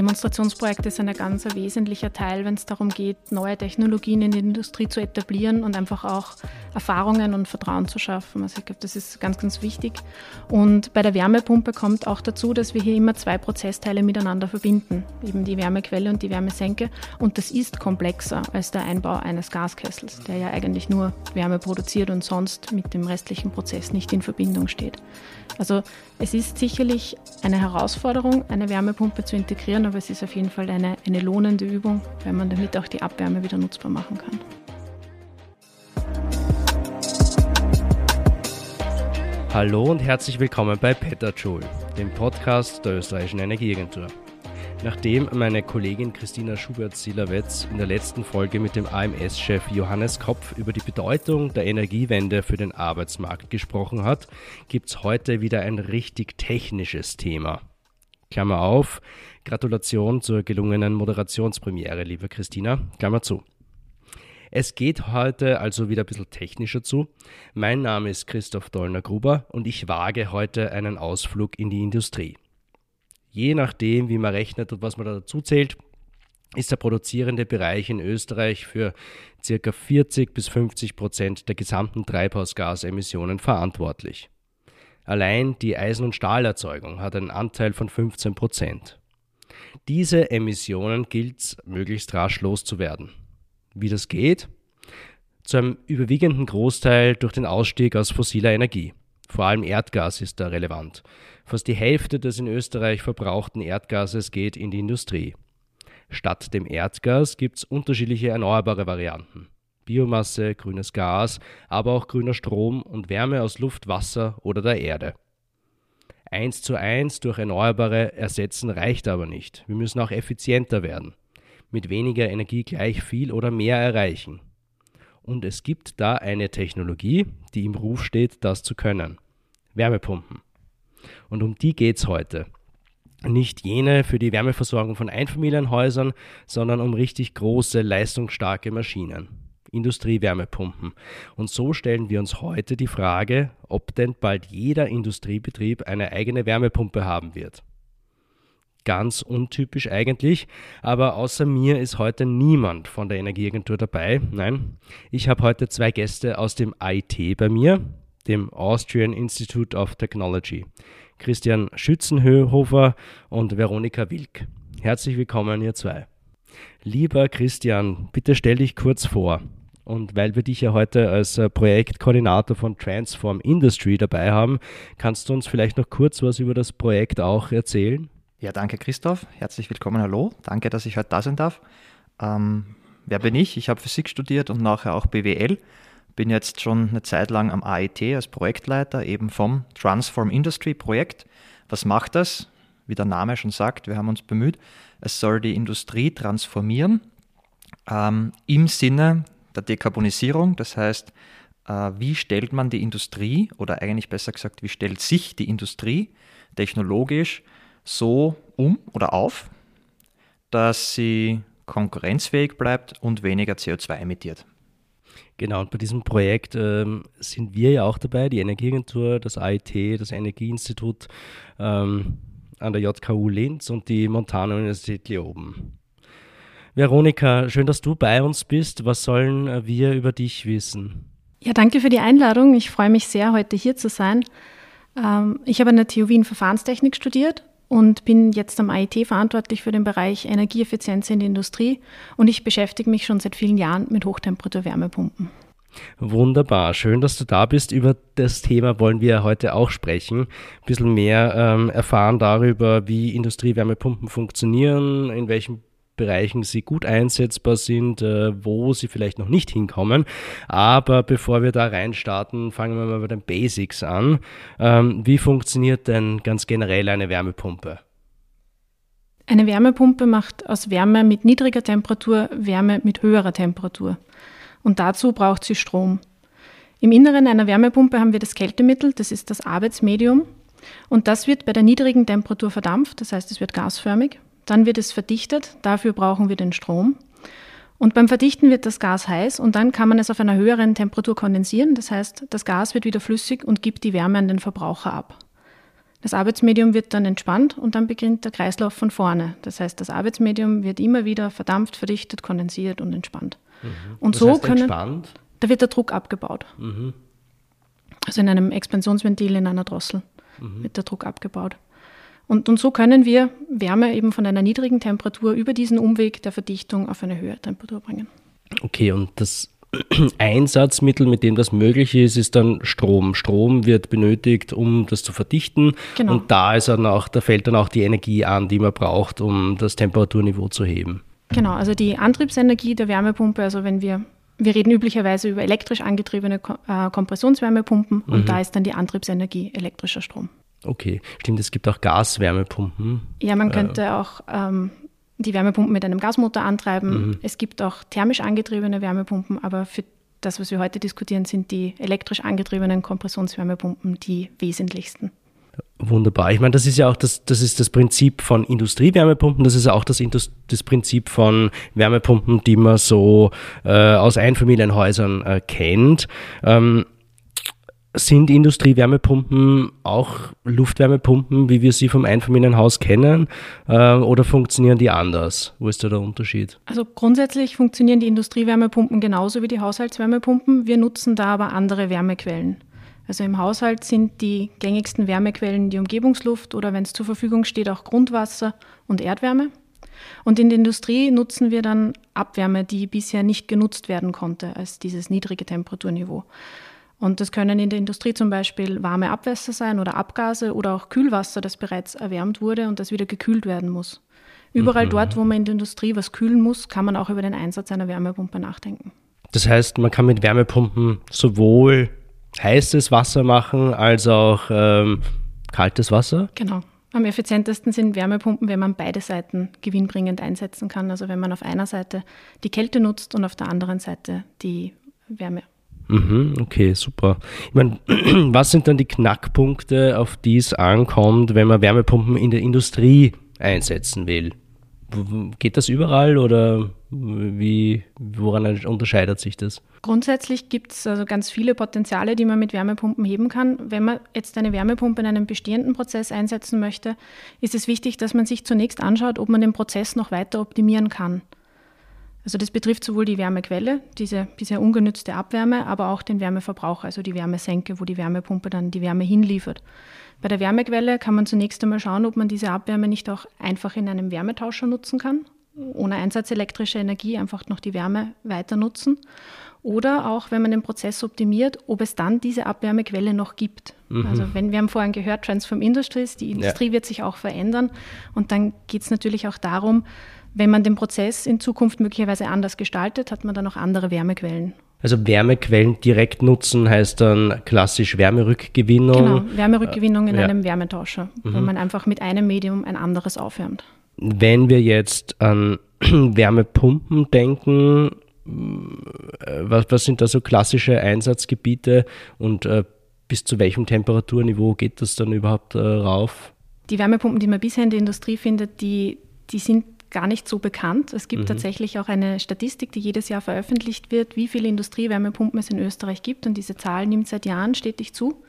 Demonstrationsprojekte sind ein ganz wesentlicher Teil, wenn es darum geht, neue Technologien in der Industrie zu etablieren und einfach auch Erfahrungen und Vertrauen zu schaffen. Also ich glaube, das ist ganz, ganz wichtig. Und bei der Wärmepumpe kommt auch dazu, dass wir hier immer zwei Prozessteile miteinander verbinden, eben die Wärmequelle und die Wärmesenke. Und das ist komplexer als der Einbau eines Gaskessels, der ja eigentlich nur Wärme produziert und sonst mit dem restlichen Prozess nicht in Verbindung steht. Also es ist sicherlich eine Herausforderung, eine Wärmepumpe zu integrieren, aber es ist auf jeden Fall eine, eine lohnende Übung, weil man damit auch die Abwärme wieder nutzbar machen kann. Hallo und herzlich willkommen bei Petajoule, dem Podcast der österreichischen Energieagentur. Nachdem meine Kollegin Christina Schubert-Silawetz in der letzten Folge mit dem AMS-Chef Johannes Kopf über die Bedeutung der Energiewende für den Arbeitsmarkt gesprochen hat, gibt es heute wieder ein richtig technisches Thema. Klammer auf, Gratulation zur gelungenen Moderationspremiere, liebe Christina, Klammer zu. Es geht heute also wieder ein bisschen technischer zu. Mein Name ist Christoph Dollner-Gruber und ich wage heute einen Ausflug in die Industrie. Je nachdem, wie man rechnet und was man da dazu zählt, ist der produzierende Bereich in Österreich für ca. 40 bis 50 Prozent der gesamten Treibhausgasemissionen verantwortlich. Allein die Eisen- und Stahlerzeugung hat einen Anteil von 15 Prozent. Diese Emissionen gilt es möglichst rasch loszuwerden. Wie das geht? Zu einem überwiegenden Großteil durch den Ausstieg aus fossiler Energie. Vor allem Erdgas ist da relevant. Fast die Hälfte des in Österreich verbrauchten Erdgases geht in die Industrie. Statt dem Erdgas gibt es unterschiedliche erneuerbare Varianten. Biomasse, grünes Gas, aber auch grüner Strom und Wärme aus Luft, Wasser oder der Erde. Eins zu eins durch Erneuerbare ersetzen reicht aber nicht. Wir müssen auch effizienter werden. Mit weniger Energie gleich viel oder mehr erreichen. Und es gibt da eine Technologie, die im Ruf steht, das zu können. Wärmepumpen. Und um die geht es heute. Nicht jene für die Wärmeversorgung von Einfamilienhäusern, sondern um richtig große, leistungsstarke Maschinen. Industriewärmepumpen. Und so stellen wir uns heute die Frage, ob denn bald jeder Industriebetrieb eine eigene Wärmepumpe haben wird ganz untypisch eigentlich, aber außer mir ist heute niemand von der Energieagentur dabei. Nein, ich habe heute zwei Gäste aus dem IT bei mir, dem Austrian Institute of Technology. Christian Schützenhöhofer und Veronika Wilk. Herzlich willkommen, ihr zwei. Lieber Christian, bitte stell dich kurz vor. Und weil wir dich ja heute als äh, Projektkoordinator von Transform Industry dabei haben, kannst du uns vielleicht noch kurz was über das Projekt auch erzählen? Ja, danke Christoph. Herzlich willkommen. Hallo. Danke, dass ich heute da sein darf. Ähm, wer bin ich? Ich habe Physik studiert und nachher auch BWL. Bin jetzt schon eine Zeit lang am AIT als Projektleiter eben vom Transform Industry Projekt. Was macht das? Wie der Name schon sagt, wir haben uns bemüht, es soll die Industrie transformieren ähm, im Sinne der Dekarbonisierung. Das heißt, äh, wie stellt man die Industrie oder eigentlich besser gesagt, wie stellt sich die Industrie technologisch so um oder auf, dass sie konkurrenzfähig bleibt und weniger CO2 emittiert. Genau, und bei diesem Projekt ähm, sind wir ja auch dabei, die Energieagentur, das AIT, das Energieinstitut ähm, an der JKU Linz und die Montana Universität Leoben. Veronika, schön, dass du bei uns bist. Was sollen wir über dich wissen? Ja, danke für die Einladung. Ich freue mich sehr, heute hier zu sein. Ähm, ich habe an der TU Wien Verfahrenstechnik studiert und bin jetzt am AIT verantwortlich für den Bereich Energieeffizienz in der Industrie und ich beschäftige mich schon seit vielen Jahren mit Hochtemperatur-Wärmepumpen. Wunderbar, schön, dass du da bist. Über das Thema wollen wir heute auch sprechen. Ein bisschen mehr ähm, erfahren darüber, wie Industriewärmepumpen funktionieren, in welchem Bereichen sie gut einsetzbar sind, äh, wo sie vielleicht noch nicht hinkommen. Aber bevor wir da reinstarten, fangen wir mal bei den Basics an. Ähm, wie funktioniert denn ganz generell eine Wärmepumpe? Eine Wärmepumpe macht aus Wärme mit niedriger Temperatur Wärme mit höherer Temperatur. Und dazu braucht sie Strom. Im Inneren einer Wärmepumpe haben wir das Kältemittel, das ist das Arbeitsmedium. Und das wird bei der niedrigen Temperatur verdampft, das heißt, es wird gasförmig. Dann wird es verdichtet, dafür brauchen wir den Strom. Und beim Verdichten wird das Gas heiß und dann kann man es auf einer höheren Temperatur kondensieren. Das heißt, das Gas wird wieder flüssig und gibt die Wärme an den Verbraucher ab. Das Arbeitsmedium wird dann entspannt und dann beginnt der Kreislauf von vorne. Das heißt, das Arbeitsmedium wird immer wieder verdampft, verdichtet, kondensiert und entspannt. Mhm. Und Was so heißt können, entspannt? da wird der Druck abgebaut. Mhm. Also in einem Expansionsventil, in einer Drossel wird der Druck abgebaut. Und, und so können wir Wärme eben von einer niedrigen Temperatur über diesen Umweg der Verdichtung auf eine höhere Temperatur bringen. Okay, und das Einsatzmittel, mit dem das möglich ist, ist dann Strom. Strom wird benötigt, um das zu verdichten. Genau. Und da ist dann auch, da fällt dann auch die Energie an, die man braucht, um das Temperaturniveau zu heben. Genau, also die Antriebsenergie der Wärmepumpe, also wenn wir, wir reden üblicherweise über elektrisch angetriebene äh, Kompressionswärmepumpen und da ist dann die Antriebsenergie elektrischer Strom. Okay, stimmt, es gibt auch Gaswärmepumpen. Ja, man könnte auch ähm, die Wärmepumpen mit einem Gasmotor antreiben. Es gibt auch thermisch angetriebene Wärmepumpen, aber für das, was wir heute diskutieren, sind die elektrisch angetriebenen Kompressionswärmepumpen die wesentlichsten. Wunderbar. Ich meine, das ist ja auch das, das ist das Prinzip von Industriewärmepumpen, das ist auch das, das Prinzip von Wärmepumpen, die man so äh, aus Einfamilienhäusern äh, kennt. Ähm, sind Industriewärmepumpen auch Luftwärmepumpen, wie wir sie vom Einfamilienhaus kennen, äh, oder funktionieren die anders? Wo ist da der Unterschied? Also grundsätzlich funktionieren die Industriewärmepumpen genauso wie die Haushaltswärmepumpen. Wir nutzen da aber andere Wärmequellen. Also im Haushalt sind die gängigsten Wärmequellen die Umgebungsluft oder wenn es zur Verfügung steht auch Grundwasser und Erdwärme. Und in der Industrie nutzen wir dann Abwärme, die bisher nicht genutzt werden konnte als dieses niedrige Temperaturniveau. Und das können in der Industrie zum Beispiel warme Abwässer sein oder Abgase oder auch Kühlwasser, das bereits erwärmt wurde und das wieder gekühlt werden muss. Überall dort, wo man in der Industrie was kühlen muss, kann man auch über den Einsatz einer Wärmepumpe nachdenken. Das heißt, man kann mit Wärmepumpen sowohl heißes Wasser machen als auch ähm, kaltes Wasser. Genau. Am effizientesten sind Wärmepumpen, wenn man beide Seiten gewinnbringend einsetzen kann. Also wenn man auf einer Seite die Kälte nutzt und auf der anderen Seite die Wärme. Mhm, okay, super. Ich meine, was sind dann die Knackpunkte, auf die es ankommt, wenn man Wärmepumpen in der Industrie einsetzen will? Geht das überall oder wie, woran unterscheidet sich das? Grundsätzlich gibt es also ganz viele Potenziale, die man mit Wärmepumpen heben kann. Wenn man jetzt eine Wärmepumpe in einem bestehenden Prozess einsetzen möchte, ist es wichtig, dass man sich zunächst anschaut, ob man den Prozess noch weiter optimieren kann. Also das betrifft sowohl die Wärmequelle, diese bisher ungenützte Abwärme, aber auch den Wärmeverbrauch, also die Wärmesenke, wo die Wärmepumpe dann die Wärme hinliefert. Bei der Wärmequelle kann man zunächst einmal schauen, ob man diese Abwärme nicht auch einfach in einem Wärmetauscher nutzen kann, ohne Einsatz elektrischer Energie einfach noch die Wärme weiter nutzen. Oder auch, wenn man den Prozess optimiert, ob es dann diese Abwärmequelle noch gibt. Also wenn wir haben vorhin gehört, Transform Industries, die Industrie wird sich auch verändern. Und dann geht es natürlich auch darum, wenn man den Prozess in Zukunft möglicherweise anders gestaltet, hat man dann auch andere Wärmequellen. Also Wärmequellen direkt nutzen heißt dann klassisch Wärmerückgewinnung. Genau, Wärmerückgewinnung in ja. einem Wärmetauscher, wo man einfach mit einem Medium ein anderes aufwärmt. Wenn wir jetzt an Wärmepumpen denken, äh, was, was sind da so klassische Einsatzgebiete und äh, bis zu welchem Temperaturniveau geht das dann überhaupt äh, rauf? Die Wärmepumpen, die man bisher in der Industrie findet, die, die sind gar nicht so bekannt. Es gibt tatsächlich auch eine Statistik, die jedes Jahr veröffentlicht wird, wie viele Industriewärmepumpen es in Österreich gibt. Und diese Zahl nimmt seit Jahren stetig zu.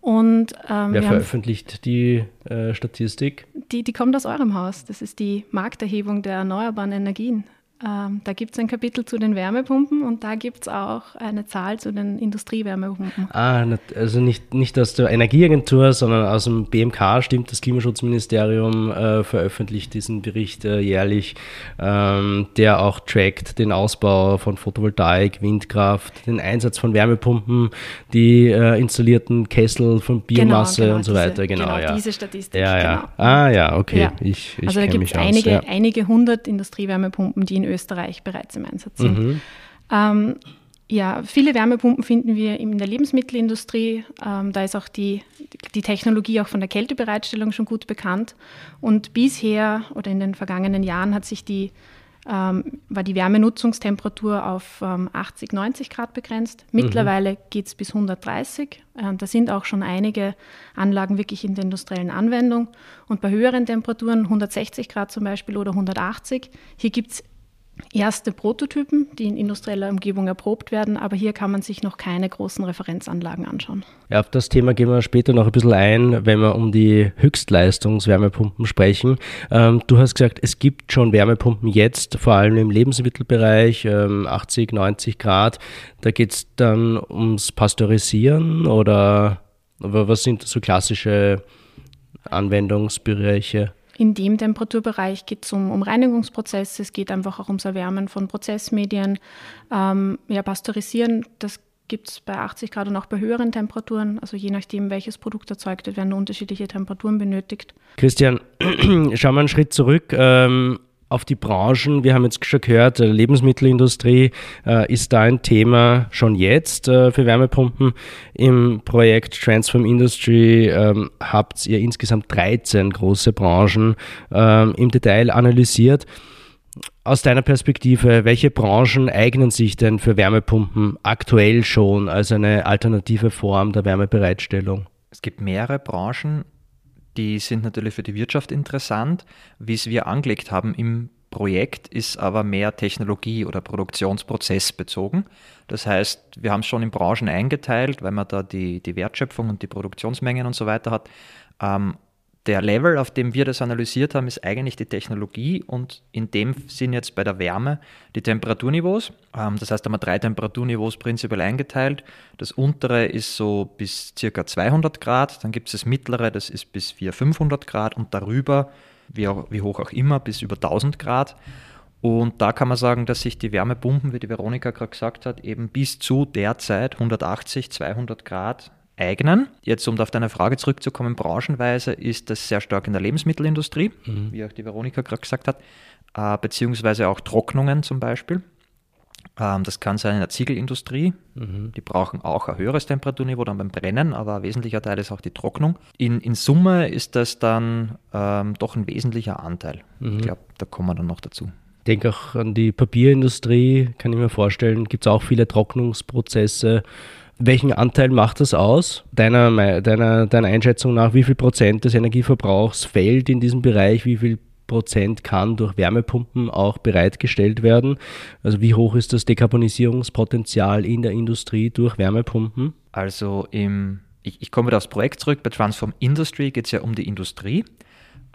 Und ähm, Wer wir haben, veröffentlicht die äh, Statistik? die, die kommt aus eurem Haus. Das ist die Markterhebung der erneuerbaren Energien. Ähm, da gibt es ein Kapitel zu den Wärmepumpen und da gibt es auch eine Zahl zu den Industriewärmepumpen. Ah, also nicht, nicht aus der Energieagentur, sondern aus dem BMK stimmt, das Klimaschutzministerium äh, veröffentlicht diesen Bericht äh, jährlich, ähm, der auch trackt den Ausbau von Photovoltaik, Windkraft, den Einsatz von Wärmepumpen, die äh, installierten Kessel von Biomasse genau, und so diese- weiter. Genau, genau, ja. diese Statistik, Ja, ja. genau. Ah, ja, okay. Ja. Ich, ich also da gibt es einige, ja. einige hundert Industriewärmepumpen, die in Österreich bereits im Einsatz sind. Mhm. Ähm, ja, viele Wärmepumpen finden wir in der Lebensmittelindustrie. Ähm, da ist auch die, die Technologie auch von der Kältebereitstellung schon gut bekannt. Und bisher oder in den vergangenen Jahren hat sich die, ähm, war die Wärmenutzungstemperatur auf ähm, 80, 90 Grad begrenzt. Mittlerweile geht es bis 130. Äh, da sind auch schon einige Anlagen wirklich in der industriellen Anwendung. Und bei höheren Temperaturen, 160 Grad zum Beispiel oder 180, hier gibt es erste Prototypen, die in industrieller Umgebung erprobt werden, aber hier kann man sich noch keine großen Referenzanlagen anschauen. Ja, auf das Thema gehen wir später noch ein bisschen ein, wenn wir um die Höchstleistungswärmepumpen sprechen. Ähm, du hast gesagt, es gibt schon Wärmepumpen jetzt, vor allem im Lebensmittelbereich, ähm, 80, 90 Grad. Da geht es dann ums Pasteurisieren oder was sind so klassische Anwendungsbereiche? In dem Temperaturbereich geht es um, um, Reinigungsprozesse, es geht einfach auch ums Erwärmen von Prozessmedien. Ähm, ja, Pasteurisieren, das gibt es bei 80 Grad und auch bei höheren Temperaturen. Also je nachdem, welches Produkt erzeugt wird, werden unterschiedliche Temperaturen benötigt. Christian, schauen wir einen Schritt zurück. Ähm, auf die Branchen. Wir haben jetzt schon gehört, äh, Lebensmittelindustrie äh, ist da ein Thema schon jetzt äh, für Wärmepumpen. Im Projekt Transform Industry ähm, habt ihr insgesamt 13 große Branchen ähm, im Detail analysiert. Aus deiner Perspektive, welche Branchen eignen sich denn für Wärmepumpen aktuell schon als eine alternative Form der Wärmebereitstellung? Es gibt mehrere Branchen, die sind natürlich für die Wirtschaft interessant. Wie es wir angelegt haben im Projekt ist aber mehr Technologie- oder Produktionsprozess bezogen. Das heißt, wir haben es schon in Branchen eingeteilt, weil man da die, die Wertschöpfung und die Produktionsmengen und so weiter hat. Ähm, der Level, auf dem wir das analysiert haben, ist eigentlich die Technologie und in dem Sinn jetzt bei der Wärme die Temperaturniveaus. Ähm, das heißt, da haben wir drei Temperaturniveaus prinzipiell eingeteilt. Das untere ist so bis ca. 200 Grad, dann gibt es das mittlere, das ist bis 400, 500 Grad und darüber, wie, auch, wie hoch auch immer, bis über 1000 Grad. Und da kann man sagen, dass sich die Wärmepumpen, wie die Veronika gerade gesagt hat, eben bis zu derzeit 180, 200 Grad eignen. Jetzt, um auf deine Frage zurückzukommen, branchenweise ist das sehr stark in der Lebensmittelindustrie, mhm. wie auch die Veronika gerade gesagt hat, äh, beziehungsweise auch Trocknungen zum Beispiel. Ähm, das kann sein in der Ziegelindustrie. Mhm. Die brauchen auch ein höheres Temperaturniveau dann beim Brennen, aber ein wesentlicher Teil ist auch die Trocknung. In, in Summe ist das dann ähm, doch ein wesentlicher Anteil. Mhm. Ich glaube, da kommen wir dann noch dazu. Ich denke auch an die Papierindustrie, kann ich mir vorstellen, gibt es auch viele Trocknungsprozesse welchen Anteil macht das aus, deiner, deiner, deiner Einschätzung nach? Wie viel Prozent des Energieverbrauchs fällt in diesem Bereich? Wie viel Prozent kann durch Wärmepumpen auch bereitgestellt werden? Also wie hoch ist das Dekarbonisierungspotenzial in der Industrie durch Wärmepumpen? Also im, ich, ich komme wieder aufs Projekt zurück. Bei Transform Industry geht es ja um die Industrie.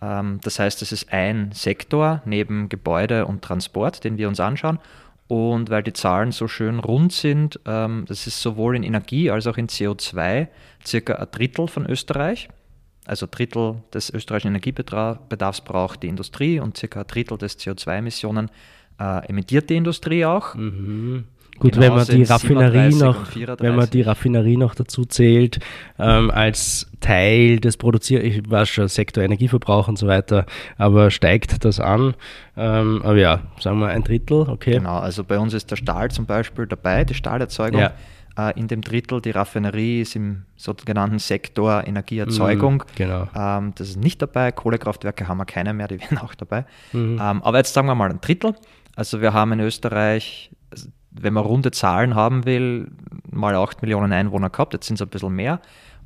Ähm, das heißt, es ist ein Sektor neben Gebäude und Transport, den wir uns anschauen. Und weil die Zahlen so schön rund sind, ähm, das ist sowohl in Energie als auch in CO2 circa ein Drittel von Österreich. Also ein Drittel des österreichischen Energiebedarfs braucht die Industrie und circa ein Drittel des CO2-Emissionen äh, emittiert die Industrie auch. Mhm. Gut, genau wenn man die Raffinerie noch, wenn man die Raffinerie noch dazu zählt, ähm, als Teil des Produzier, ich weiß schon, Sektor Energieverbrauch und so weiter, aber steigt das an? Ähm, aber ja, sagen wir ein Drittel, okay. Genau, also bei uns ist der Stahl zum Beispiel dabei, die Stahlerzeugung. Ja. Äh, in dem Drittel, die Raffinerie ist im sogenannten Sektor Energieerzeugung. Mhm, genau. Ähm, das ist nicht dabei. Kohlekraftwerke haben wir keine mehr, die wären auch dabei. Mhm. Ähm, aber jetzt sagen wir mal ein Drittel. Also wir haben in Österreich wenn man runde Zahlen haben will, mal 8 Millionen Einwohner gehabt, jetzt sind es ein bisschen mehr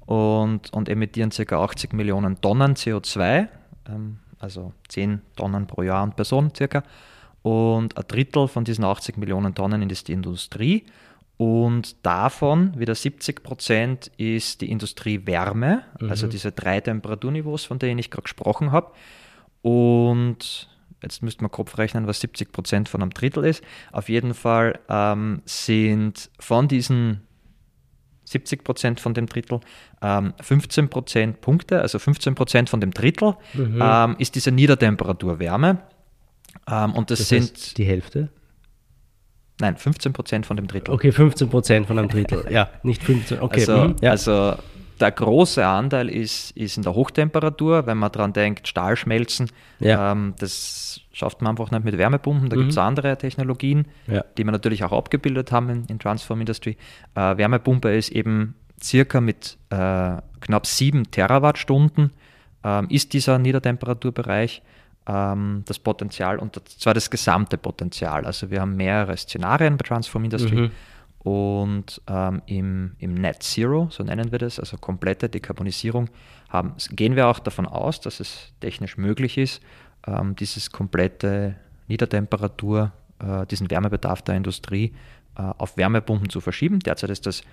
und, und emittieren ca. 80 Millionen Tonnen CO2, ähm, also 10 Tonnen pro Jahr und Person circa. Und ein Drittel von diesen 80 Millionen Tonnen ist die Industrie. Und davon, wieder 70 Prozent, ist die Industrie Wärme, also mhm. also diese drei Temperaturniveaus, von denen ich gerade gesprochen habe. Und jetzt müsste man Kopf rechnen, was 70 Prozent von einem Drittel ist. Auf jeden Fall ähm, sind von diesen 70 Prozent von dem Drittel, ähm, 15 Prozent Punkte, also 15 Prozent von dem Drittel mhm. ähm, ist diese Niedertemperaturwärme. Ähm, und das, das sind die Hälfte? Nein, 15 Prozent von dem Drittel. Okay, 15 Prozent von einem Drittel. ja, nicht 15. Okay. Also, mhm. ja. also der große Anteil ist, ist in der Hochtemperatur, wenn man daran denkt, Stahlschmelzen. Ja. Ähm, das schafft man einfach nicht mit Wärmepumpen. Da mhm. gibt es andere Technologien, ja. die wir natürlich auch abgebildet haben in, in Transform Industry. Äh, Wärmepumpe ist eben circa mit äh, knapp 7 Terawattstunden ähm, ist dieser Niedertemperaturbereich ähm, das Potenzial und zwar das gesamte Potenzial. Also wir haben mehrere Szenarien bei Transform Industry. Mhm. Und ähm, im, im Net Zero, so nennen wir das, also komplette Dekarbonisierung, haben, gehen wir auch davon aus, dass es technisch möglich ist, ähm, dieses komplette Niedertemperatur äh, diesen Wärmebedarf der Industrie äh, auf Wärmepumpen zu verschieben. Derzeit ist das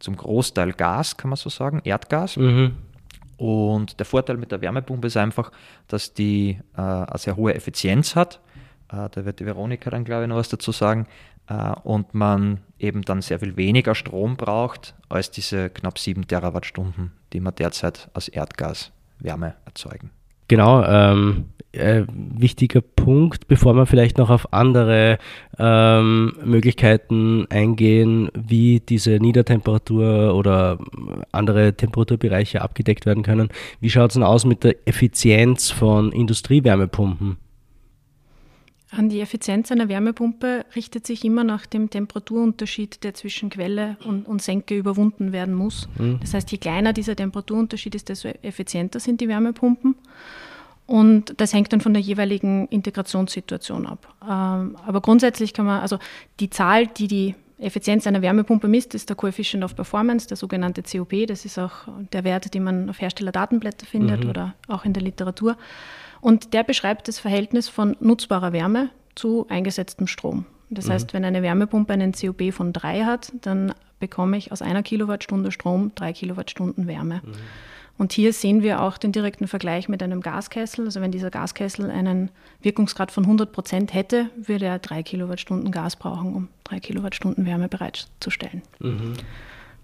zum Großteil Gas, kann man so sagen, Erdgas. Mhm. Und der Vorteil mit der Wärmepumpe ist einfach, dass die äh, eine sehr hohe Effizienz hat. Äh, da wird die Veronika dann, glaube ich, noch was dazu sagen. Äh, und man eben dann sehr viel weniger Strom braucht als diese knapp 7 Terawattstunden, die man derzeit aus Erdgas Wärme erzeugen. Genau, ähm, äh, wichtiger Punkt, bevor wir vielleicht noch auf andere ähm, Möglichkeiten eingehen, wie diese Niedertemperatur oder andere Temperaturbereiche abgedeckt werden können. Wie schaut es denn aus mit der Effizienz von Industriewärmepumpen? An die Effizienz einer Wärmepumpe richtet sich immer nach dem Temperaturunterschied, der zwischen Quelle und, und Senke überwunden werden muss. Mhm. Das heißt, je kleiner dieser Temperaturunterschied ist, desto effizienter sind die Wärmepumpen. Und das hängt dann von der jeweiligen Integrationssituation ab. Ähm, aber grundsätzlich kann man, also die Zahl, die die Effizienz einer Wärmepumpe misst, ist der Coefficient of Performance, der sogenannte COP. Das ist auch der Wert, den man auf Herstellerdatenblätter findet mhm. oder auch in der Literatur. Und der beschreibt das Verhältnis von nutzbarer Wärme zu eingesetztem Strom. Das mhm. heißt, wenn eine Wärmepumpe einen COP von 3 hat, dann bekomme ich aus einer Kilowattstunde Strom drei Kilowattstunden Wärme. Mhm. Und hier sehen wir auch den direkten Vergleich mit einem Gaskessel. Also wenn dieser Gaskessel einen Wirkungsgrad von 100 Prozent hätte, würde er drei Kilowattstunden Gas brauchen, um drei Kilowattstunden Wärme bereitzustellen. Mhm.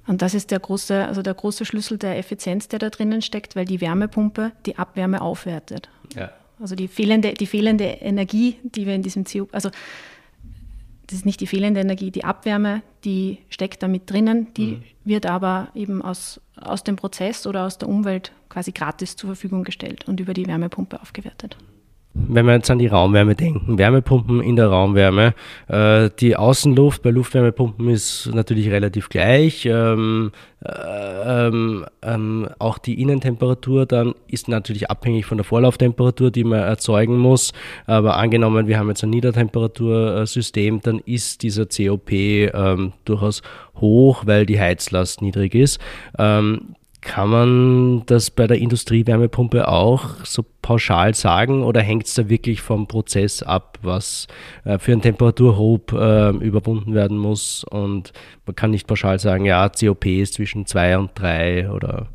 Und das ist der große, also der große Schlüssel der Effizienz, der da drinnen steckt, weil die Wärmepumpe die Abwärme aufwertet. Ja. Also die fehlende, die fehlende Energie, die wir in diesem CO, also das ist nicht die fehlende Energie, die Abwärme, die steckt da mit drinnen, die mhm. wird aber eben aus, aus dem Prozess oder aus der Umwelt quasi gratis zur Verfügung gestellt und über die Wärmepumpe aufgewertet wenn wir jetzt an die Raumwärme denken, Wärmepumpen in der Raumwärme, äh, die Außenluft bei Luftwärmepumpen ist natürlich relativ gleich. Ähm, äh, ähm, ähm, auch die Innentemperatur dann ist natürlich abhängig von der Vorlauftemperatur, die man erzeugen muss. Aber angenommen, wir haben jetzt ein Niedertemperatursystem, dann ist dieser COP ähm, durchaus hoch, weil die Heizlast niedrig ist. Ähm, kann man das bei der Industriewärmepumpe auch so pauschal sagen oder hängt es da wirklich vom Prozess ab, was äh, für einen Temperaturhob äh, überwunden werden muss? Und man kann nicht pauschal sagen, ja, COP ist zwischen 2 und 3 oder.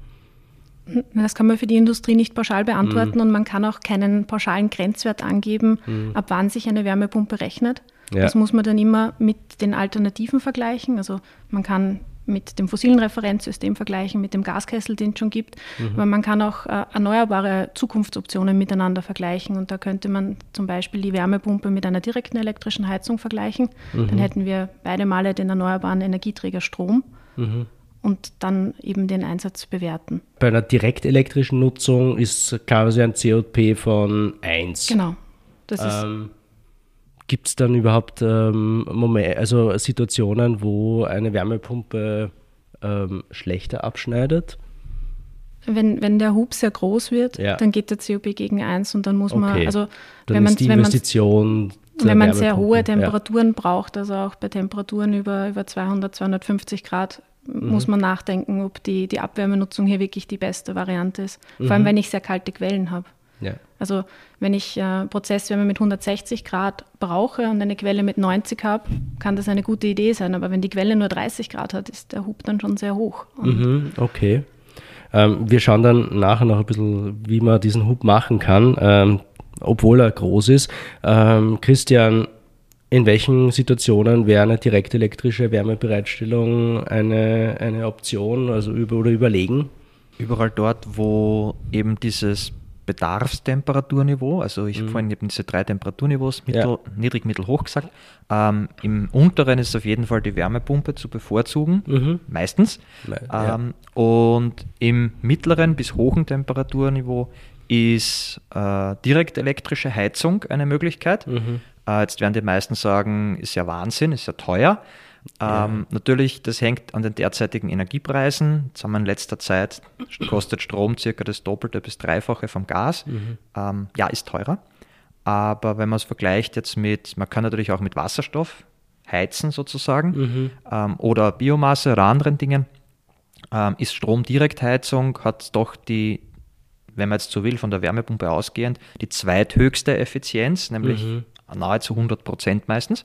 Das kann man für die Industrie nicht pauschal beantworten mm. und man kann auch keinen pauschalen Grenzwert angeben, mm. ab wann sich eine Wärmepumpe rechnet. Ja. Das muss man dann immer mit den Alternativen vergleichen. Also man kann mit dem fossilen Referenzsystem vergleichen, mit dem Gaskessel, den es schon gibt. Mhm. Aber man kann auch äh, erneuerbare Zukunftsoptionen miteinander vergleichen. Und da könnte man zum Beispiel die Wärmepumpe mit einer direkten elektrischen Heizung vergleichen. Mhm. Dann hätten wir beide Male den erneuerbaren Energieträger Strom. Mhm. Und dann eben den Einsatz bewerten. Bei einer direkt elektrischen Nutzung ist quasi ein COP von 1. Genau. Das ist ähm, Gibt es dann überhaupt ähm, Moment, also Situationen, wo eine Wärmepumpe ähm, schlechter abschneidet? Wenn, wenn der Hub sehr groß wird, ja. dann geht der COP gegen 1 und dann muss okay. man, also dann wenn man die Investition wenn man sehr hohe Temperaturen ja. braucht, also auch bei Temperaturen über, über 200, 250 Grad, mhm. muss man nachdenken, ob die, die Abwärmenutzung hier wirklich die beste Variante ist. Vor mhm. allem, wenn ich sehr kalte Quellen habe. Ja. Also wenn ich äh, Prozesswärme mit 160 Grad brauche und eine Quelle mit 90 habe, kann das eine gute Idee sein. Aber wenn die Quelle nur 30 Grad hat, ist der Hub dann schon sehr hoch. Mhm, okay. Ähm, wir schauen dann nachher noch ein bisschen, wie man diesen Hub machen kann, ähm, obwohl er groß ist. Ähm, Christian, in welchen Situationen wäre eine direkt elektrische Wärmebereitstellung eine, eine Option also über, oder überlegen? Überall dort, wo eben dieses Bedarfstemperaturniveau. Also ich mhm. vorhin eben diese drei Temperaturniveaus, mittel, ja. niedrig, mittel, hoch gesagt. Ähm, Im unteren ist auf jeden Fall die Wärmepumpe zu bevorzugen, mhm. meistens. Ja. Ähm, und im mittleren bis hohen Temperaturniveau ist äh, direkt elektrische Heizung eine Möglichkeit. Mhm. Äh, jetzt werden die meisten sagen, ist ja Wahnsinn, ist ja teuer. Ja. Ähm, natürlich, das hängt an den derzeitigen Energiepreisen. Jetzt haben wir in letzter Zeit, kostet Strom circa das Doppelte bis Dreifache vom Gas. Mhm. Ähm, ja, ist teurer. Aber wenn man es vergleicht jetzt mit, man kann natürlich auch mit Wasserstoff heizen sozusagen mhm. ähm, oder Biomasse oder anderen Dingen, ähm, ist Stromdirektheizung, hat doch die, wenn man jetzt so will, von der Wärmepumpe ausgehend, die zweithöchste Effizienz, nämlich mhm. nahezu 100 Prozent meistens.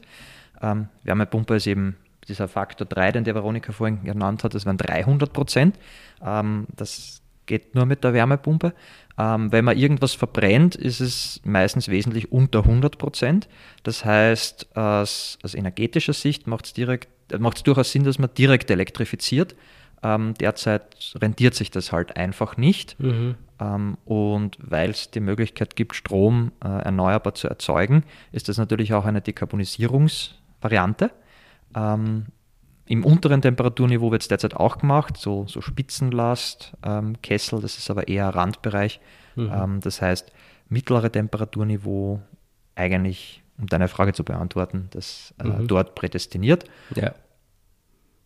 Ähm, Wärmepumpe ist eben dieser Faktor 3, den der Veronika vorhin genannt hat, das wären 300 Prozent. Ähm, das geht nur mit der Wärmepumpe. Ähm, wenn man irgendwas verbrennt, ist es meistens wesentlich unter 100 Prozent. Das heißt, aus, aus energetischer Sicht macht es direkt macht es durchaus Sinn, dass man direkt elektrifiziert. Ähm, derzeit rentiert sich das halt einfach nicht. Mhm. Ähm, und weil es die Möglichkeit gibt, Strom äh, erneuerbar zu erzeugen, ist das natürlich auch eine Dekarbonisierungsvariante. Ähm, Im unteren Temperaturniveau wird es derzeit auch gemacht, so, so Spitzenlast, ähm, Kessel, das ist aber eher Randbereich. Mhm. Ähm, das heißt, mittlere Temperaturniveau eigentlich um deine Frage zu beantworten, das äh, mhm. dort prädestiniert. Ja.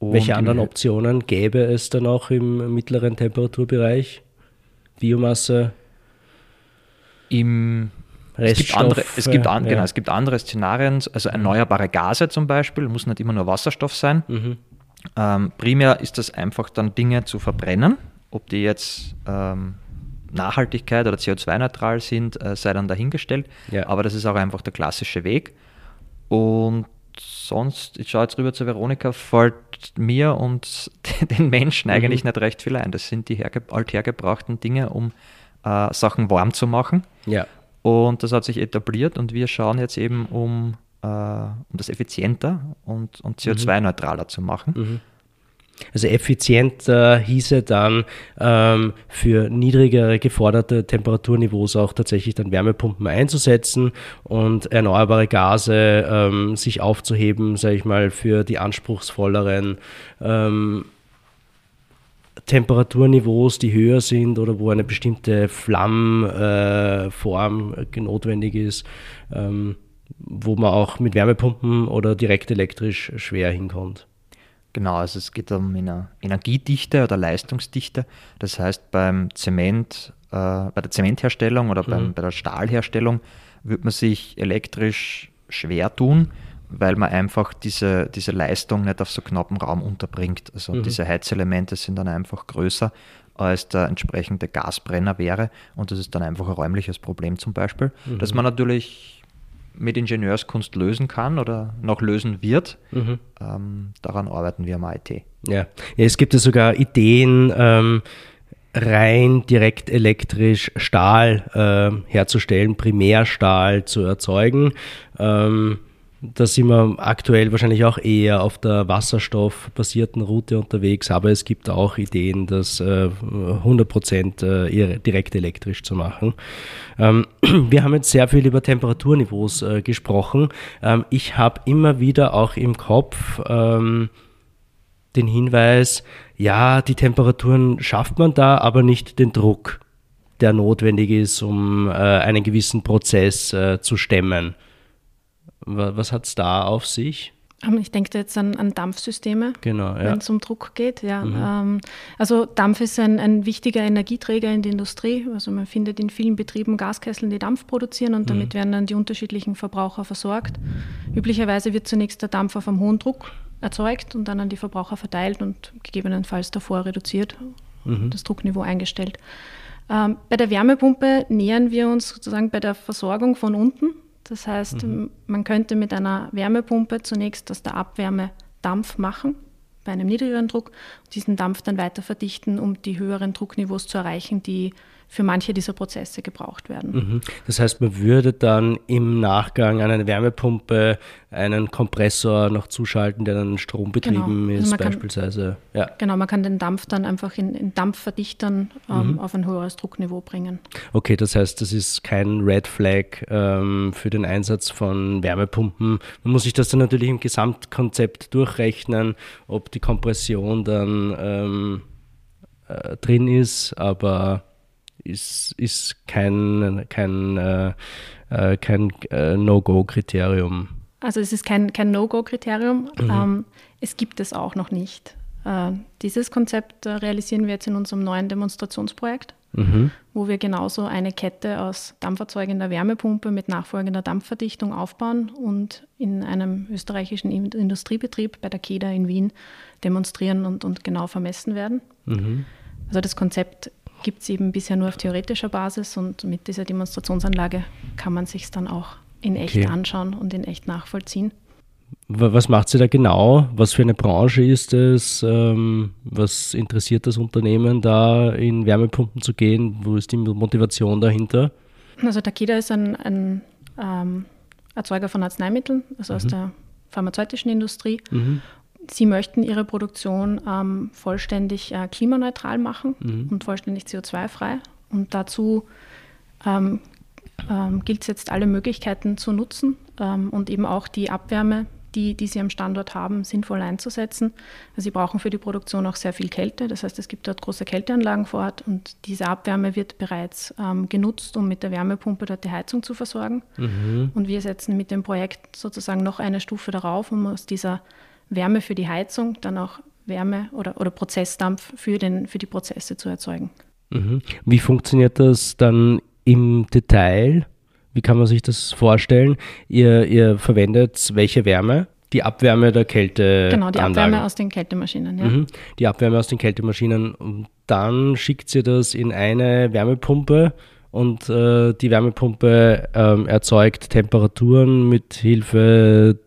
Welche anderen Optionen gäbe es dann auch im mittleren Temperaturbereich? Biomasse? Im es gibt, andere, es, gibt an, ja. genau, es gibt andere Szenarien, also erneuerbare Gase zum Beispiel, muss nicht immer nur Wasserstoff sein. Mhm. Ähm, primär ist das einfach dann Dinge zu verbrennen, ob die jetzt ähm, Nachhaltigkeit oder CO2-neutral sind, äh, sei dann dahingestellt. Ja. Aber das ist auch einfach der klassische Weg. Und sonst, ich schaue jetzt rüber zu Veronika, fällt mir und den Menschen mhm. eigentlich nicht recht viel ein. Das sind die althergebrachten Dinge, um äh, Sachen warm zu machen. Ja. Und das hat sich etabliert und wir schauen jetzt eben, um, äh, um das effizienter und, und CO2-neutraler mhm. zu machen. Mhm. Also effizienter hieße dann ähm, für niedrigere geforderte Temperaturniveaus auch tatsächlich dann Wärmepumpen einzusetzen und erneuerbare Gase ähm, sich aufzuheben, sage ich mal, für die anspruchsvolleren ähm, Temperaturniveaus, die höher sind oder wo eine bestimmte Flammform äh, notwendig ist, ähm, wo man auch mit Wärmepumpen oder direkt elektrisch schwer hinkommt. Genau, also es geht um Energiedichte oder Leistungsdichte. Das heißt, beim Zement, äh, bei der Zementherstellung oder beim, mhm. bei der Stahlherstellung wird man sich elektrisch schwer tun, weil man einfach diese, diese Leistung nicht auf so knappen Raum unterbringt. Also mhm. diese Heizelemente sind dann einfach größer als der entsprechende Gasbrenner wäre und das ist dann einfach ein räumliches Problem zum Beispiel, mhm. dass man natürlich mit Ingenieurskunst lösen kann oder noch lösen wird. Mhm. Ähm, daran arbeiten wir am IT. Ja. es gibt ja sogar Ideen, ähm, rein direkt elektrisch Stahl äh, herzustellen, Primärstahl zu erzeugen. Ähm, da sind wir aktuell wahrscheinlich auch eher auf der wasserstoffbasierten Route unterwegs, aber es gibt auch Ideen, das äh, 100% äh, direkt elektrisch zu machen. Ähm, wir haben jetzt sehr viel über Temperaturniveaus äh, gesprochen. Ähm, ich habe immer wieder auch im Kopf ähm, den Hinweis, ja, die Temperaturen schafft man da, aber nicht den Druck, der notwendig ist, um äh, einen gewissen Prozess äh, zu stemmen. Was hat es da auf sich? Ähm, ich denke jetzt an, an Dampfsysteme, genau, ja. wenn es um Druck geht. Ja. Mhm. Ähm, also Dampf ist ein, ein, wichtiger Energieträger in der Industrie. Also man findet in vielen Betrieben Gaskesseln, die Dampf produzieren und damit mhm. werden dann die unterschiedlichen Verbraucher versorgt. Üblicherweise wird zunächst der Dampf auf einem hohen Druck erzeugt und dann an die Verbraucher verteilt und gegebenenfalls davor reduziert, mhm. das Druckniveau eingestellt. Ähm, bei der Wärmepumpe nähern wir uns sozusagen bei der Versorgung von unten. Das heißt, mhm. man könnte mit einer Wärmepumpe zunächst aus der Abwärme Dampf machen bei einem niedrigeren Druck, diesen Dampf dann weiter verdichten, um die höheren Druckniveaus zu erreichen, die für manche dieser Prozesse gebraucht werden. Mhm. Das heißt, man würde dann im Nachgang an eine Wärmepumpe einen Kompressor noch zuschalten, der dann strombetrieben genau. also ist, beispielsweise. Kann, ja. Genau, man kann den Dampf dann einfach in, in Dampfverdichtern ähm, mhm. auf ein höheres Druckniveau bringen. Okay, das heißt, das ist kein Red Flag ähm, für den Einsatz von Wärmepumpen. Man muss sich das dann natürlich im Gesamtkonzept durchrechnen, ob die Kompression dann ähm, äh, drin ist, aber ist, ist kein, kein, äh, äh, kein äh, No-Go-Kriterium. Also es ist kein, kein No-Go-Kriterium. Mhm. Ähm, es gibt es auch noch nicht. Äh, dieses Konzept äh, realisieren wir jetzt in unserem neuen Demonstrationsprojekt, mhm. wo wir genauso eine Kette aus dampferzeugender Wärmepumpe mit nachfolgender Dampfverdichtung aufbauen und in einem österreichischen Industriebetrieb bei der KEDA in Wien demonstrieren und, und genau vermessen werden. Mhm. Also das Konzept gibt es eben bisher nur auf theoretischer Basis und mit dieser Demonstrationsanlage kann man sich dann auch in echt okay. anschauen und in echt nachvollziehen. Was macht sie da genau? Was für eine Branche ist es? Ähm, was interessiert das Unternehmen da in Wärmepumpen zu gehen? Wo ist die Motivation dahinter? Also Takeda ist ein, ein ähm, Erzeuger von Arzneimitteln, also mhm. aus der pharmazeutischen Industrie. Mhm. Sie möchten ihre Produktion ähm, vollständig äh, klimaneutral machen mhm. und vollständig CO2-frei. Und dazu ähm, ähm, gilt es jetzt, alle Möglichkeiten zu nutzen ähm, und eben auch die Abwärme, die, die sie am Standort haben, sinnvoll einzusetzen. Also sie brauchen für die Produktion auch sehr viel Kälte. Das heißt, es gibt dort große Kälteanlagen vor Ort und diese Abwärme wird bereits ähm, genutzt, um mit der Wärmepumpe dort die Heizung zu versorgen. Mhm. Und wir setzen mit dem Projekt sozusagen noch eine Stufe darauf, um aus dieser Wärme für die Heizung dann auch Wärme oder, oder Prozessdampf für, den, für die Prozesse zu erzeugen. Mhm. Wie funktioniert das dann im Detail? Wie kann man sich das vorstellen? Ihr, ihr verwendet welche Wärme? Die Abwärme der Kälte. Genau, die Abwärme aus den Kältemaschinen, ja. Mhm. Die Abwärme aus den Kältemaschinen. Und dann schickt sie das in eine Wärmepumpe und äh, die Wärmepumpe äh, erzeugt Temperaturen mit Hilfe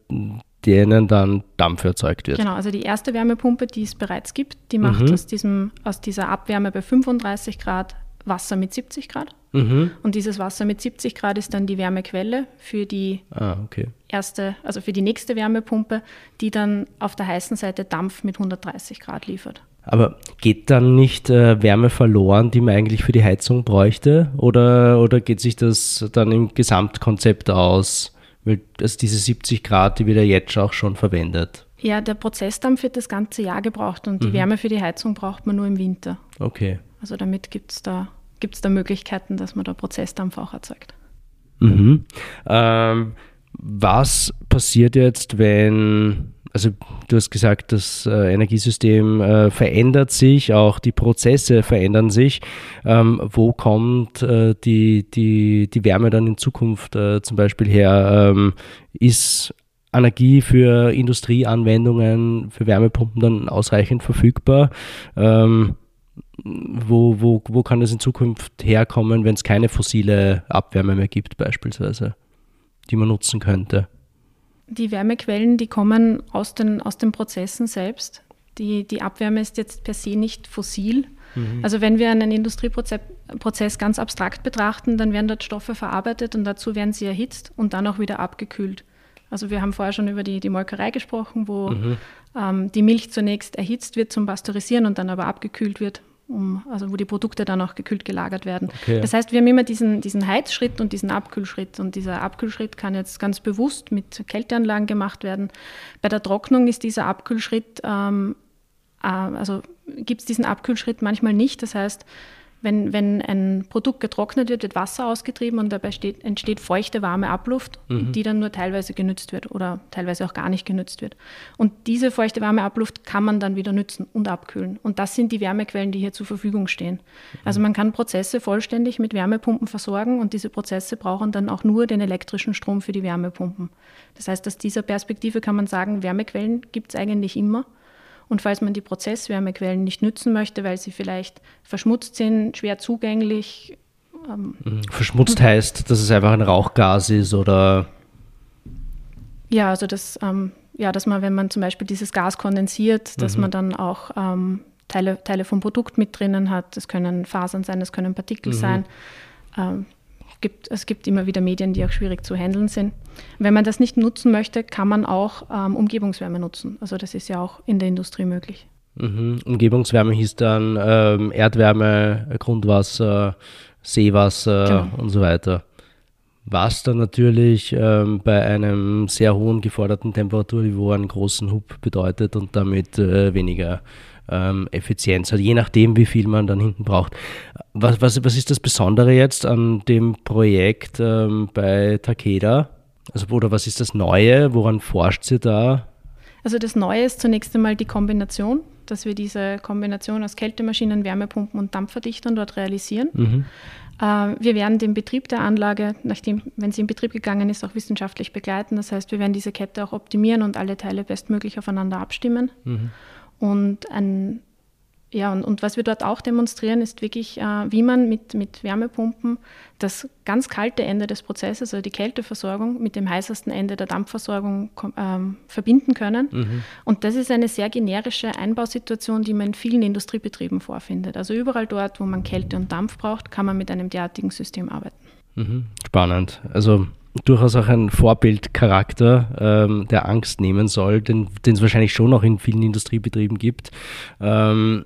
denen dann Dampf erzeugt wird. Genau, also die erste Wärmepumpe, die es bereits gibt, die macht mhm. aus, diesem, aus dieser Abwärme bei 35 Grad Wasser mit 70 Grad. Mhm. Und dieses Wasser mit 70 Grad ist dann die Wärmequelle für die ah, okay. erste, also für die nächste Wärmepumpe, die dann auf der heißen Seite Dampf mit 130 Grad liefert. Aber geht dann nicht äh, Wärme verloren, die man eigentlich für die Heizung bräuchte? Oder, oder geht sich das dann im Gesamtkonzept aus? Weil also diese 70 Grad, die wird ja jetzt auch schon verwendet. Ja, der Prozessdampf wird das ganze Jahr gebraucht und mhm. die Wärme für die Heizung braucht man nur im Winter. Okay. Also damit gibt es da, gibt's da Möglichkeiten, dass man da Prozessdampf auch erzeugt. Mhm. Ähm, was passiert jetzt, wenn also du hast gesagt, das äh, Energiesystem äh, verändert sich, auch die Prozesse verändern sich. Ähm, wo kommt äh, die, die, die Wärme dann in Zukunft äh, zum Beispiel her? Ähm, ist Energie für Industrieanwendungen, für Wärmepumpen dann ausreichend verfügbar? Ähm, wo, wo, wo kann das in Zukunft herkommen, wenn es keine fossile Abwärme mehr gibt, beispielsweise, die man nutzen könnte? Die Wärmequellen, die kommen aus den, aus den Prozessen selbst. Die, die Abwärme ist jetzt per se nicht fossil. Mhm. Also wenn wir einen Industrieprozess ganz abstrakt betrachten, dann werden dort Stoffe verarbeitet und dazu werden sie erhitzt und dann auch wieder abgekühlt. Also wir haben vorher schon über die, die Molkerei gesprochen, wo mhm. ähm, die Milch zunächst erhitzt wird zum Pasteurisieren und dann aber abgekühlt wird um, also wo die Produkte dann auch gekühlt gelagert werden. Okay. Das heißt, wir haben immer diesen, diesen Heizschritt und diesen Abkühlschritt. Und dieser Abkühlschritt kann jetzt ganz bewusst mit Kälteanlagen gemacht werden. Bei der Trocknung ist dieser Abkühlschritt, ähm, äh, also gibt es diesen Abkühlschritt manchmal nicht. Das heißt, wenn, wenn ein Produkt getrocknet wird, wird Wasser ausgetrieben und dabei steht, entsteht feuchte, warme Abluft, mhm. die dann nur teilweise genützt wird oder teilweise auch gar nicht genützt wird. Und diese feuchte, warme Abluft kann man dann wieder nützen und abkühlen. Und das sind die Wärmequellen, die hier zur Verfügung stehen. Mhm. Also man kann Prozesse vollständig mit Wärmepumpen versorgen und diese Prozesse brauchen dann auch nur den elektrischen Strom für die Wärmepumpen. Das heißt, aus dieser Perspektive kann man sagen, Wärmequellen gibt es eigentlich immer. Und falls man die Prozesswärmequellen nicht nützen möchte, weil sie vielleicht verschmutzt sind, schwer zugänglich. Ähm, mhm. verschmutzt heißt, dass es einfach ein Rauchgas ist oder? Ja, also das, ähm, ja, dass man, wenn man zum Beispiel dieses Gas kondensiert, dass mhm. man dann auch ähm, Teile, Teile vom Produkt mit drinnen hat. Das können Fasern sein, das können Partikel mhm. sein. Gibt, es gibt immer wieder Medien, die auch schwierig zu handeln sind. Wenn man das nicht nutzen möchte, kann man auch ähm, Umgebungswärme nutzen. Also das ist ja auch in der Industrie möglich. Mhm. Umgebungswärme hieß dann ähm, Erdwärme, Grundwasser, Seewasser genau. und so weiter. Was dann natürlich ähm, bei einem sehr hohen geforderten Temperaturniveau einen großen Hub bedeutet und damit äh, weniger ähm, Effizienz hat, je nachdem, wie viel man dann hinten braucht. Was, was, was ist das Besondere jetzt an dem Projekt ähm, bei Takeda? Also, oder was ist das Neue? Woran forscht sie da? Also das Neue ist zunächst einmal die Kombination, dass wir diese Kombination aus Kältemaschinen, Wärmepumpen und Dampfverdichtern dort realisieren. Mhm. Äh, wir werden den Betrieb der Anlage, nachdem, wenn sie in Betrieb gegangen ist, auch wissenschaftlich begleiten. Das heißt, wir werden diese Kette auch optimieren und alle Teile bestmöglich aufeinander abstimmen. Mhm. Und ein, Ja, und, und, was wir dort auch demonstrieren, ist wirklich, äh, wie man mit, mit Wärmepumpen das ganz kalte Ende des Prozesses, also die Kälteversorgung, mit dem heißesten Ende der Dampfversorgung ähm, verbinden können. Mhm. Und das ist eine sehr generische Einbausituation, die man in vielen Industriebetrieben vorfindet. Also überall dort, wo man Kälte und Dampf braucht, kann man mit einem derartigen System arbeiten. Mhm. Spannend. Also durchaus auch ein Vorbildcharakter, ähm, der Angst nehmen soll, den es wahrscheinlich schon noch in vielen Industriebetrieben gibt. Ähm,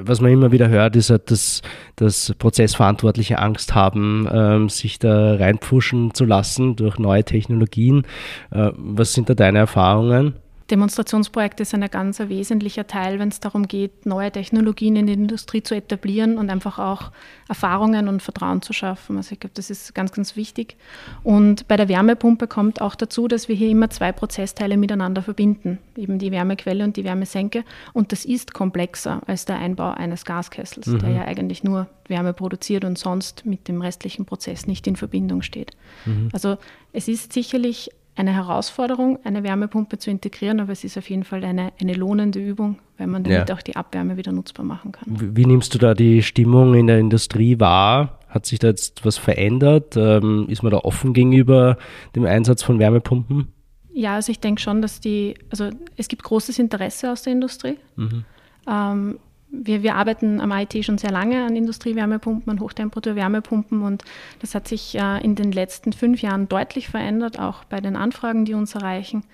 was man immer wieder hört, ist, dass, dass Prozessverantwortliche Angst haben, ähm, sich da reinpfuschen zu lassen durch neue Technologien. Äh, was sind da deine Erfahrungen? Demonstrationsprojekte sind ein ganz wesentlicher Teil, wenn es darum geht, neue Technologien in der Industrie zu etablieren und einfach auch Erfahrungen und Vertrauen zu schaffen. Also ich glaube, das ist ganz, ganz wichtig. Und bei der Wärmepumpe kommt auch dazu, dass wir hier immer zwei Prozessteile miteinander verbinden, eben die Wärmequelle und die Wärmesenke. Und das ist komplexer als der Einbau eines Gaskessels, mhm. der ja eigentlich nur Wärme produziert und sonst mit dem restlichen Prozess nicht in Verbindung steht. Mhm. Also es ist sicherlich eine Herausforderung, eine Wärmepumpe zu integrieren, aber es ist auf jeden Fall eine, eine lohnende Übung, weil man damit ja. auch die Abwärme wieder nutzbar machen kann. Wie, wie, nimmst du da die Stimmung in der Industrie wahr? Hat sich da jetzt was verändert? Ähm, ist man da offen gegenüber dem Einsatz von Wärmepumpen? Ja, also ich denke schon, dass die, also es gibt großes Interesse aus der Industrie. Mhm. Ähm, wir, wir, arbeiten am IT schon sehr lange an Industriewärmepumpen, an Hochtemperaturwärmepumpen und das hat sich äh, in den letzten fünf Jahren deutlich verändert, auch bei den Anfragen, die uns erreichen.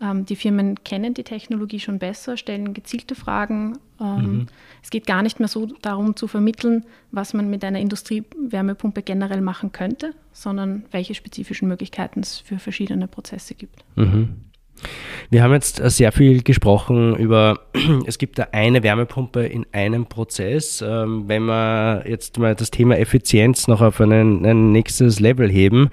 Ähm, die Firmen kennen die Technologie schon besser, stellen gezielte Fragen. Ähm, mhm. Es geht gar nicht mehr so darum zu vermitteln, was man mit einer Industriewärmepumpe generell machen könnte, sondern welche spezifischen Möglichkeiten es für verschiedene Prozesse gibt. Mhm. Wir haben jetzt äh, sehr viel gesprochen über, es gibt da eine Wärmepumpe in einem Prozess. Ähm, wenn wir jetzt mal das Thema Effizienz noch auf einen, ein nächstes Level heben,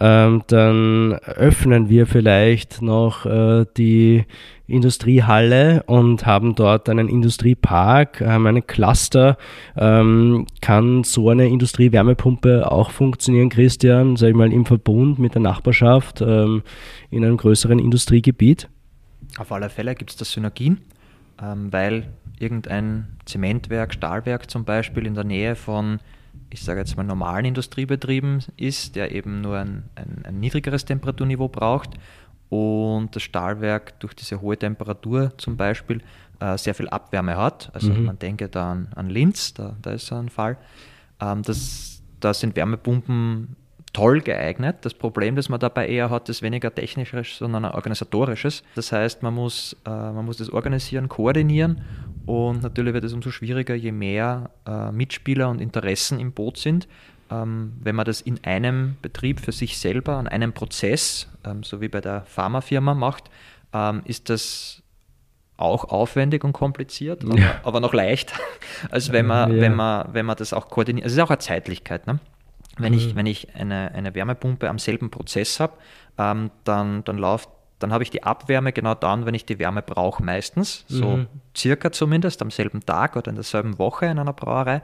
ähm, dann öffnen wir vielleicht noch äh, die Industriehalle und haben dort einen Industriepark, haben einen Cluster. Ähm, kann so eine Industriewärmepumpe auch funktionieren, Christian, sag ich mal, im Verbund mit der Nachbarschaft ähm, in einem größeren Industriegebiet? Auf alle Fälle gibt es da Synergien, ähm, weil irgendein Zementwerk, Stahlwerk zum Beispiel in der Nähe von ich sage jetzt mal, normalen Industriebetrieben ist, der eben nur ein, ein, ein niedrigeres Temperaturniveau braucht und das Stahlwerk durch diese hohe Temperatur zum Beispiel äh, sehr viel Abwärme hat. Also mhm. man denke da an, an Linz, da, da ist so ein Fall. Ähm, das, da sind Wärmepumpen toll geeignet. Das Problem, das man dabei eher hat, ist weniger technisches, sondern ein organisatorisches. Das heißt, man muss, äh, man muss das organisieren, koordinieren und natürlich wird es umso schwieriger, je mehr äh, Mitspieler und Interessen im Boot sind wenn man das in einem Betrieb für sich selber, an einem Prozess, ähm, so wie bei der Pharmafirma macht, ähm, ist das auch aufwendig und kompliziert, aber, ja. aber noch leicht, als wenn man, ja. wenn man, wenn man das auch koordiniert. Es ist auch eine Zeitlichkeit. Ne? Wenn, mhm. ich, wenn ich eine, eine Wärmepumpe am selben Prozess habe, ähm, dann, dann läuft dann habe ich die Abwärme genau dann, wenn ich die Wärme brauche, meistens, so mhm. circa zumindest am selben Tag oder in derselben Woche in einer Brauerei.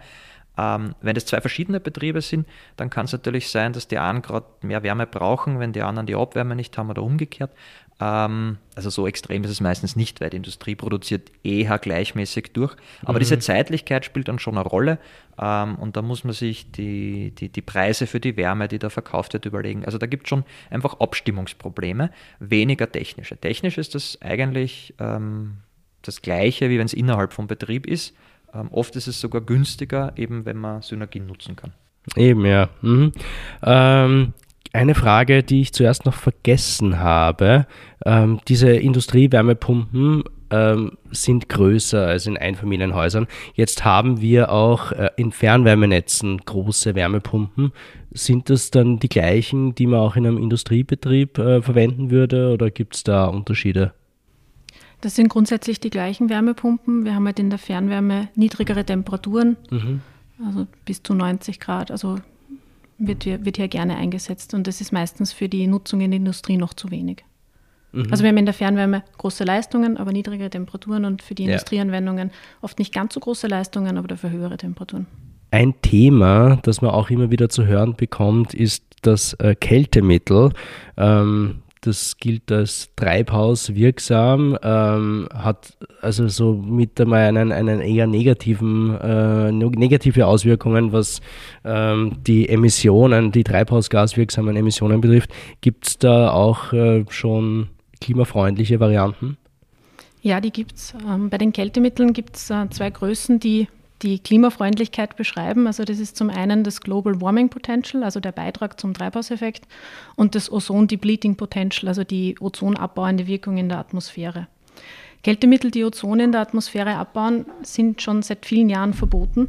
Ähm, wenn das zwei verschiedene Betriebe sind, dann kann es natürlich sein, dass die einen gerade mehr Wärme brauchen, wenn die anderen die Abwärme nicht haben oder umgekehrt. Ähm, also so extrem ist es meistens nicht, weil die Industrie produziert eher gleichmäßig durch. Aber mhm. diese Zeitlichkeit spielt dann schon eine Rolle ähm, und da muss man sich die, die, die Preise für die Wärme, die da verkauft wird, überlegen. Also da gibt es schon einfach Abstimmungsprobleme, weniger technische. Technisch ist das eigentlich ähm, das Gleiche, wie wenn es innerhalb vom Betrieb ist. Ähm, oft ist es sogar günstiger, eben wenn man Synergien nutzen kann. Eben, ja. Mhm. Ähm, eine Frage, die ich zuerst noch vergessen habe. Ähm, diese Industriewärmepumpen ähm, sind größer als in Einfamilienhäusern. Jetzt haben wir auch äh, in Fernwärmenetzen große Wärmepumpen. Sind das dann die gleichen, die man auch in einem Industriebetrieb äh, verwenden würde oder gibt es da Unterschiede? Das sind grundsätzlich die gleichen Wärmepumpen. Wir haben halt in der Fernwärme niedrigere Temperaturen, mhm. also bis zu 90 Grad. Also wird, wird hier gerne eingesetzt und das ist meistens für die Nutzung in der Industrie noch zu wenig. Mhm. Also wir haben in der Fernwärme große Leistungen, aber niedrigere Temperaturen und für die ja. Industrieanwendungen oft nicht ganz so große Leistungen, aber dafür höhere Temperaturen. Ein Thema, das man auch immer wieder zu hören bekommt, ist das äh, Kältemittel. Ähm, das gilt als treibhauswirksam, ähm, hat also so mit einmal einen, einen eher negativen, äh, negative Auswirkungen, was ähm, die Emissionen, die treibhausgaswirksamen Emissionen betrifft. Gibt es da auch äh, schon klimafreundliche Varianten? Ja, die gibt es. Ähm, bei den Kältemitteln gibt es äh, zwei Größen, die die Klimafreundlichkeit beschreiben. Also das ist zum einen das Global Warming Potential, also der Beitrag zum Treibhauseffekt, und das Ozone Depleting Potential, also die ozonabbauende Wirkung in der Atmosphäre. Kältemittel, die Ozon in der Atmosphäre abbauen, sind schon seit vielen Jahren verboten.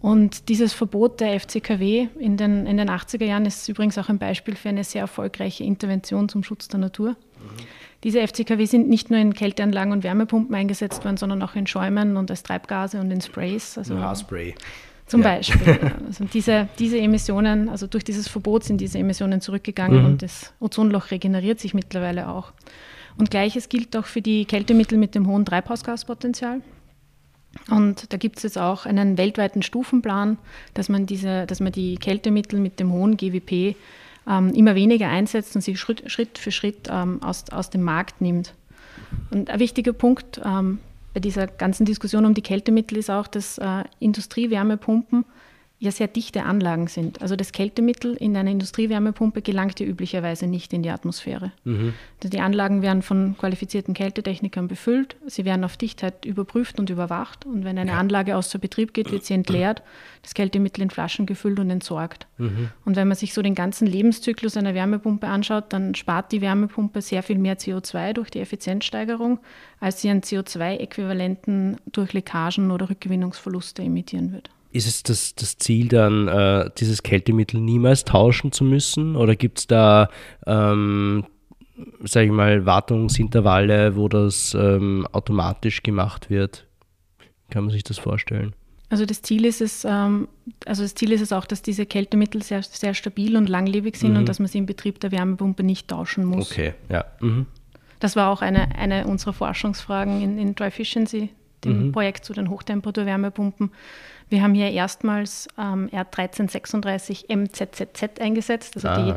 Und dieses Verbot der FCKW in den, in den 80er Jahren ist übrigens auch ein Beispiel für eine sehr erfolgreiche Intervention zum Schutz der Natur. Mhm. Diese FCKW sind nicht nur in Kälteanlagen und Wärmepumpen eingesetzt worden, sondern auch in Schäumen und als Treibgase und in Sprays. Also Haarspray. Zum ja. Beispiel. Also diese, diese Emissionen, also durch dieses Verbot sind diese Emissionen zurückgegangen mhm. und das Ozonloch regeneriert sich mittlerweile auch. Und gleiches gilt auch für die Kältemittel mit dem hohen Treibhausgaspotenzial. Und da gibt es jetzt auch einen weltweiten Stufenplan, dass man, diese, dass man die Kältemittel mit dem hohen GWP ähm, immer weniger einsetzt und sie Schritt, Schritt für Schritt ähm, aus, aus dem Markt nimmt. Und ein wichtiger Punkt ähm, bei dieser ganzen Diskussion um die Kältemittel ist auch, dass äh, Industriewärmepumpen ja sehr dichte Anlagen sind. Also das Kältemittel in einer Industriewärmepumpe gelangt ja üblicherweise nicht in die Atmosphäre. Mhm. Also die Anlagen werden von qualifizierten Kältetechnikern befüllt, sie werden auf Dichtheit überprüft und überwacht und wenn eine ja. Anlage außer Betrieb geht, wird sie entleert, das Kältemittel in Flaschen gefüllt und entsorgt. Mhm. Und wenn man sich so den ganzen Lebenszyklus einer Wärmepumpe anschaut, dann spart die Wärmepumpe sehr viel mehr CO2 durch die Effizienzsteigerung, als sie an CO2-Äquivalenten durch Leckagen oder Rückgewinnungsverluste emittieren wird ist es das, das Ziel dann, äh, dieses Kältemittel niemals tauschen zu müssen? Oder gibt es da, ähm, sage ich mal, Wartungsintervalle, wo das ähm, automatisch gemacht wird? Kann man sich das vorstellen? Also das Ziel ist es, ähm, also das Ziel ist es auch, dass diese Kältemittel sehr, sehr stabil und langlebig sind mhm. und dass man sie im Betrieb der Wärmepumpe nicht tauschen muss. Okay, ja. Mhm. Das war auch eine, eine unserer Forschungsfragen in, in Dry Efficiency, dem mhm. Projekt zu den Hochtemperatur-Wärmepumpen. Wir haben hier erstmals ähm, R1336 MZZZ eingesetzt. Also ah. die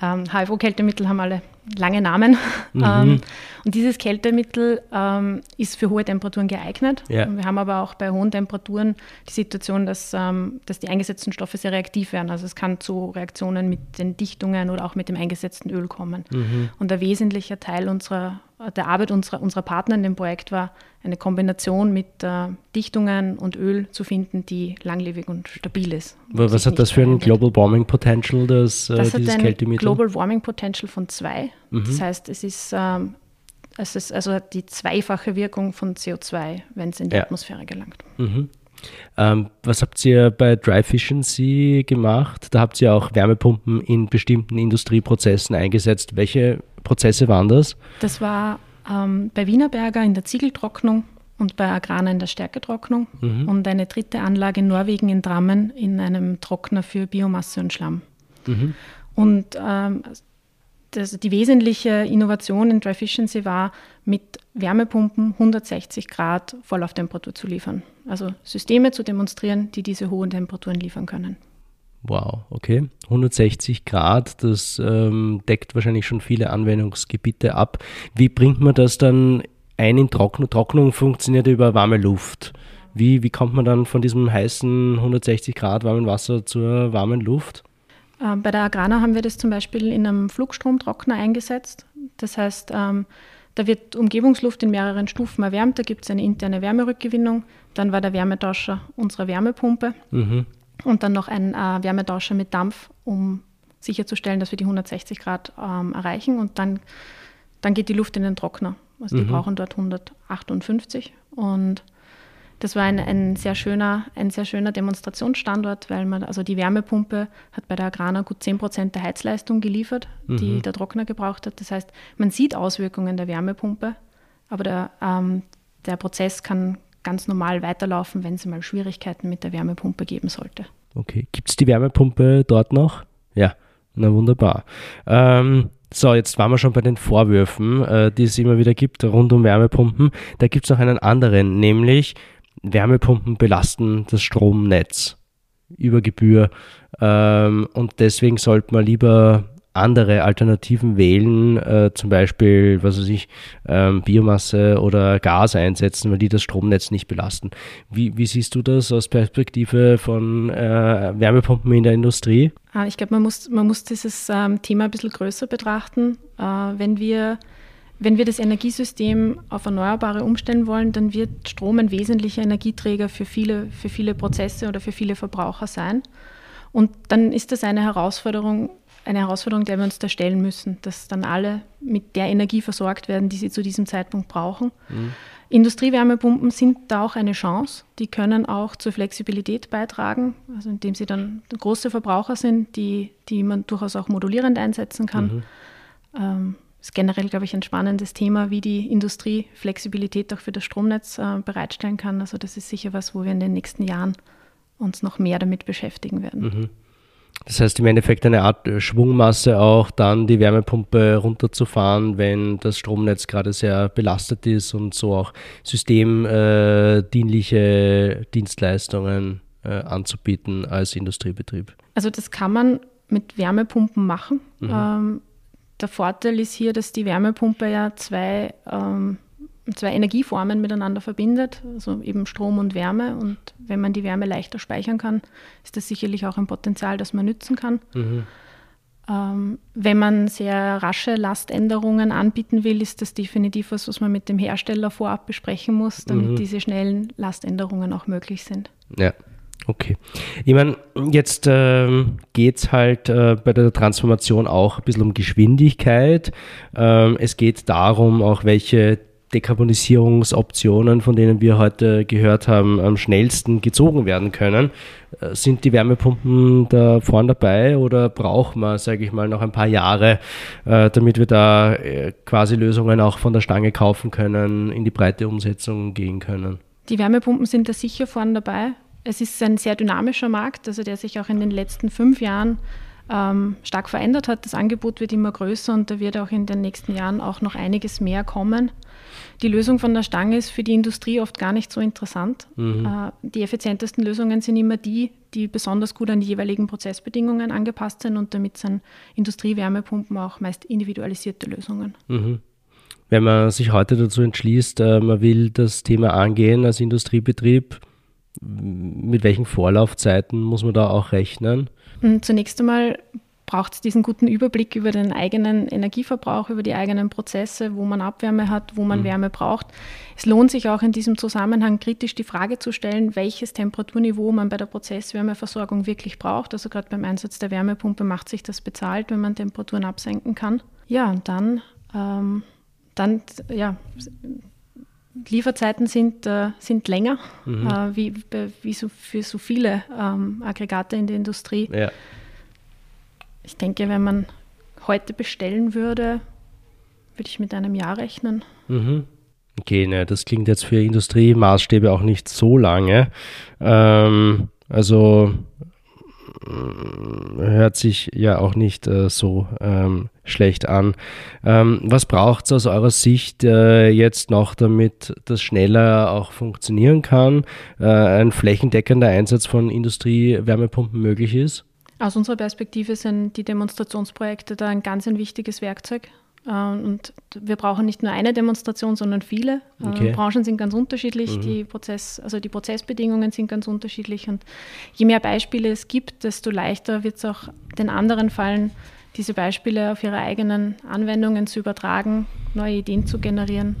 ähm, HFO-Kältemittel haben alle lange Namen. Mhm. Ähm, und dieses Kältemittel ähm, ist für hohe Temperaturen geeignet. Ja. wir haben aber auch bei hohen Temperaturen die Situation, dass, ähm, dass die eingesetzten Stoffe sehr reaktiv werden. Also es kann zu Reaktionen mit den Dichtungen oder auch mit dem eingesetzten Öl kommen. Mhm. Und ein wesentlicher Teil unserer der Arbeit unserer, unserer Partner in dem Projekt war, eine Kombination mit äh, Dichtungen und Öl zu finden, die langlebig und stabil ist. Und was hat das für ein Global Warming Potential, das, äh, das dieses hat ein Kältemittel? Global Warming Potential von zwei. Mhm. Das heißt, es ist, ähm, es ist also die zweifache Wirkung von CO2, wenn es in die ja. Atmosphäre gelangt. Mhm. Ähm, was habt ihr bei Dry Efficiency gemacht? Da habt ihr auch Wärmepumpen in bestimmten Industrieprozessen eingesetzt. Welche Prozesse waren das? Das war ähm, bei Wienerberger in der Ziegeltrocknung und bei Agrana in der Stärketrocknung mhm. und eine dritte Anlage in Norwegen in Drammen in einem Trockner für Biomasse und Schlamm. Mhm. Und ähm, das, die wesentliche Innovation in Dry Efficiency war, mit Wärmepumpen 160 Grad Volllauftemperatur zu liefern. Also Systeme zu demonstrieren, die diese hohen Temperaturen liefern können. Wow, okay. 160 Grad, das ähm, deckt wahrscheinlich schon viele Anwendungsgebiete ab. Wie bringt man das dann ein in Trocknung? Trocknung funktioniert über warme Luft. Wie, wie kommt man dann von diesem heißen 160 Grad warmen Wasser zur warmen Luft? Ähm, bei der Agrana haben wir das zum Beispiel in einem Flugstromtrockner eingesetzt. Das heißt, ähm, da wird Umgebungsluft in mehreren Stufen erwärmt, da gibt es eine interne Wärmerückgewinnung, dann war der Wärmetauscher unsere Wärmepumpe. Mhm und dann noch ein äh, Wärmetauscher mit Dampf, um sicherzustellen, dass wir die 160 Grad ähm, erreichen. Und dann, dann geht die Luft in den Trockner. Also die mhm. brauchen dort 158. Und das war ein, ein, sehr schöner, ein sehr schöner Demonstrationsstandort, weil man, also die Wärmepumpe hat bei der Agrana gut 10 Prozent der Heizleistung geliefert, die mhm. der Trockner gebraucht hat. Das heißt, man sieht Auswirkungen der Wärmepumpe, aber der, ähm, der Prozess kann, ganz normal weiterlaufen, wenn es mal Schwierigkeiten mit der Wärmepumpe geben sollte. Okay, gibt es die Wärmepumpe dort noch? Ja, na wunderbar. Ähm, so, jetzt waren wir schon bei den Vorwürfen, äh, die es immer wieder gibt rund um Wärmepumpen. Da gibt es noch einen anderen, nämlich Wärmepumpen belasten das Stromnetz über Gebühr. Ähm, und deswegen sollte man lieber andere Alternativen wählen, äh, zum Beispiel, was weiß ich, ähm, Biomasse oder Gas einsetzen, weil die das Stromnetz nicht belasten. Wie, wie siehst du das aus Perspektive von äh, Wärmepumpen in der Industrie? Ah, ich glaube, man muss, man muss dieses ähm, Thema ein bisschen größer betrachten. Äh, wenn wir wenn wir das Energiesystem auf Erneuerbare umstellen wollen, dann wird Strom ein wesentlicher Energieträger für viele, für viele Prozesse oder für viele Verbraucher sein. Und dann ist das eine Herausforderung, eine Herausforderung, der wir uns da stellen müssen, dass dann alle mit der Energie versorgt werden, die sie zu diesem Zeitpunkt brauchen. Mhm. Industriewärmepumpen sind da auch eine Chance. Die können auch zur Flexibilität beitragen, also indem sie dann große Verbraucher sind, die, die man durchaus auch modulierend einsetzen kann. Mhm. Ähm, ist generell, glaube ich, ein spannendes Thema, wie die Industrie Flexibilität auch für das Stromnetz äh, bereitstellen kann. Also das ist sicher was, wo wir in den nächsten Jahren uns noch mehr damit beschäftigen werden. Mhm. Das heißt im Endeffekt eine Art äh, Schwungmasse auch dann die Wärmepumpe runterzufahren, wenn das Stromnetz gerade sehr belastet ist und so auch systemdienliche äh, Dienstleistungen äh, anzubieten als Industriebetrieb. Also das kann man mit Wärmepumpen machen. Mhm. Ähm, der Vorteil ist hier, dass die Wärmepumpe ja zwei ähm, zwei Energieformen miteinander verbindet, also eben Strom und Wärme. Und wenn man die Wärme leichter speichern kann, ist das sicherlich auch ein Potenzial, das man nützen kann. Mhm. Ähm, wenn man sehr rasche Laständerungen anbieten will, ist das definitiv was, was man mit dem Hersteller vorab besprechen muss, damit mhm. diese schnellen Laständerungen auch möglich sind. Ja. Okay. Ich meine, jetzt ähm, geht es halt äh, bei der Transformation auch ein bisschen um Geschwindigkeit. Ähm, es geht darum, auch welche Dekarbonisierungsoptionen, von denen wir heute gehört haben, am schnellsten gezogen werden können. Äh, sind die Wärmepumpen da vorne dabei oder brauchen wir, sage ich mal, noch ein paar Jahre, äh, damit wir da äh, quasi Lösungen auch von der Stange kaufen können, in die breite Umsetzung gehen können? Die Wärmepumpen sind da sicher vorne dabei. Es ist ein sehr dynamischer Markt, also der sich auch in den letzten fünf Jahren ähm, stark verändert hat. Das Angebot wird immer größer und da wird auch in den nächsten Jahren auch noch einiges mehr kommen. Die Lösung von der Stange ist für die Industrie oft gar nicht so interessant. Mhm. Äh, die effizientesten Lösungen sind immer die, die besonders gut an die jeweiligen Prozessbedingungen angepasst sind und damit sind Industriewärmepumpen auch meist individualisierte Lösungen. Mhm. Wenn man sich heute dazu entschließt, äh, man will das Thema angehen als Industriebetrieb, mit welchen Vorlaufzeiten muss man da auch rechnen? Hm, zunächst einmal braucht es diesen guten Überblick über den eigenen Energieverbrauch, über die eigenen Prozesse, wo man Abwärme hat, wo man mhm. Wärme braucht. Es lohnt sich auch in diesem Zusammenhang kritisch die Frage zu stellen, welches Temperaturniveau man bei der Prozesswärmeversorgung wirklich braucht. Also gerade beim Einsatz der Wärmepumpe macht sich das bezahlt, wenn man Temperaturen absenken kann. Ja, und dann, ähm, dann ja, Lieferzeiten sind, äh, sind länger, mhm. äh, wie, wie so für so viele ähm, Aggregate in der Industrie. Ja. Ich denke, wenn man heute bestellen würde, würde ich mit einem Jahr rechnen. Mhm. Okay, ne, das klingt jetzt für Industriemaßstäbe auch nicht so lange. Ähm, also äh, hört sich ja auch nicht äh, so ähm, schlecht an. Ähm, was braucht es aus eurer Sicht äh, jetzt noch, damit das schneller auch funktionieren kann, äh, ein flächendeckender Einsatz von Industriewärmepumpen möglich ist? Aus unserer Perspektive sind die Demonstrationsprojekte da ein ganz ein wichtiges Werkzeug. Ähm, und wir brauchen nicht nur eine Demonstration, sondern viele. Äh, okay. Branchen sind ganz unterschiedlich, mhm. die, Prozess, also die Prozessbedingungen sind ganz unterschiedlich. Und je mehr Beispiele es gibt, desto leichter wird es auch den anderen fallen, diese Beispiele auf ihre eigenen Anwendungen zu übertragen, neue Ideen zu generieren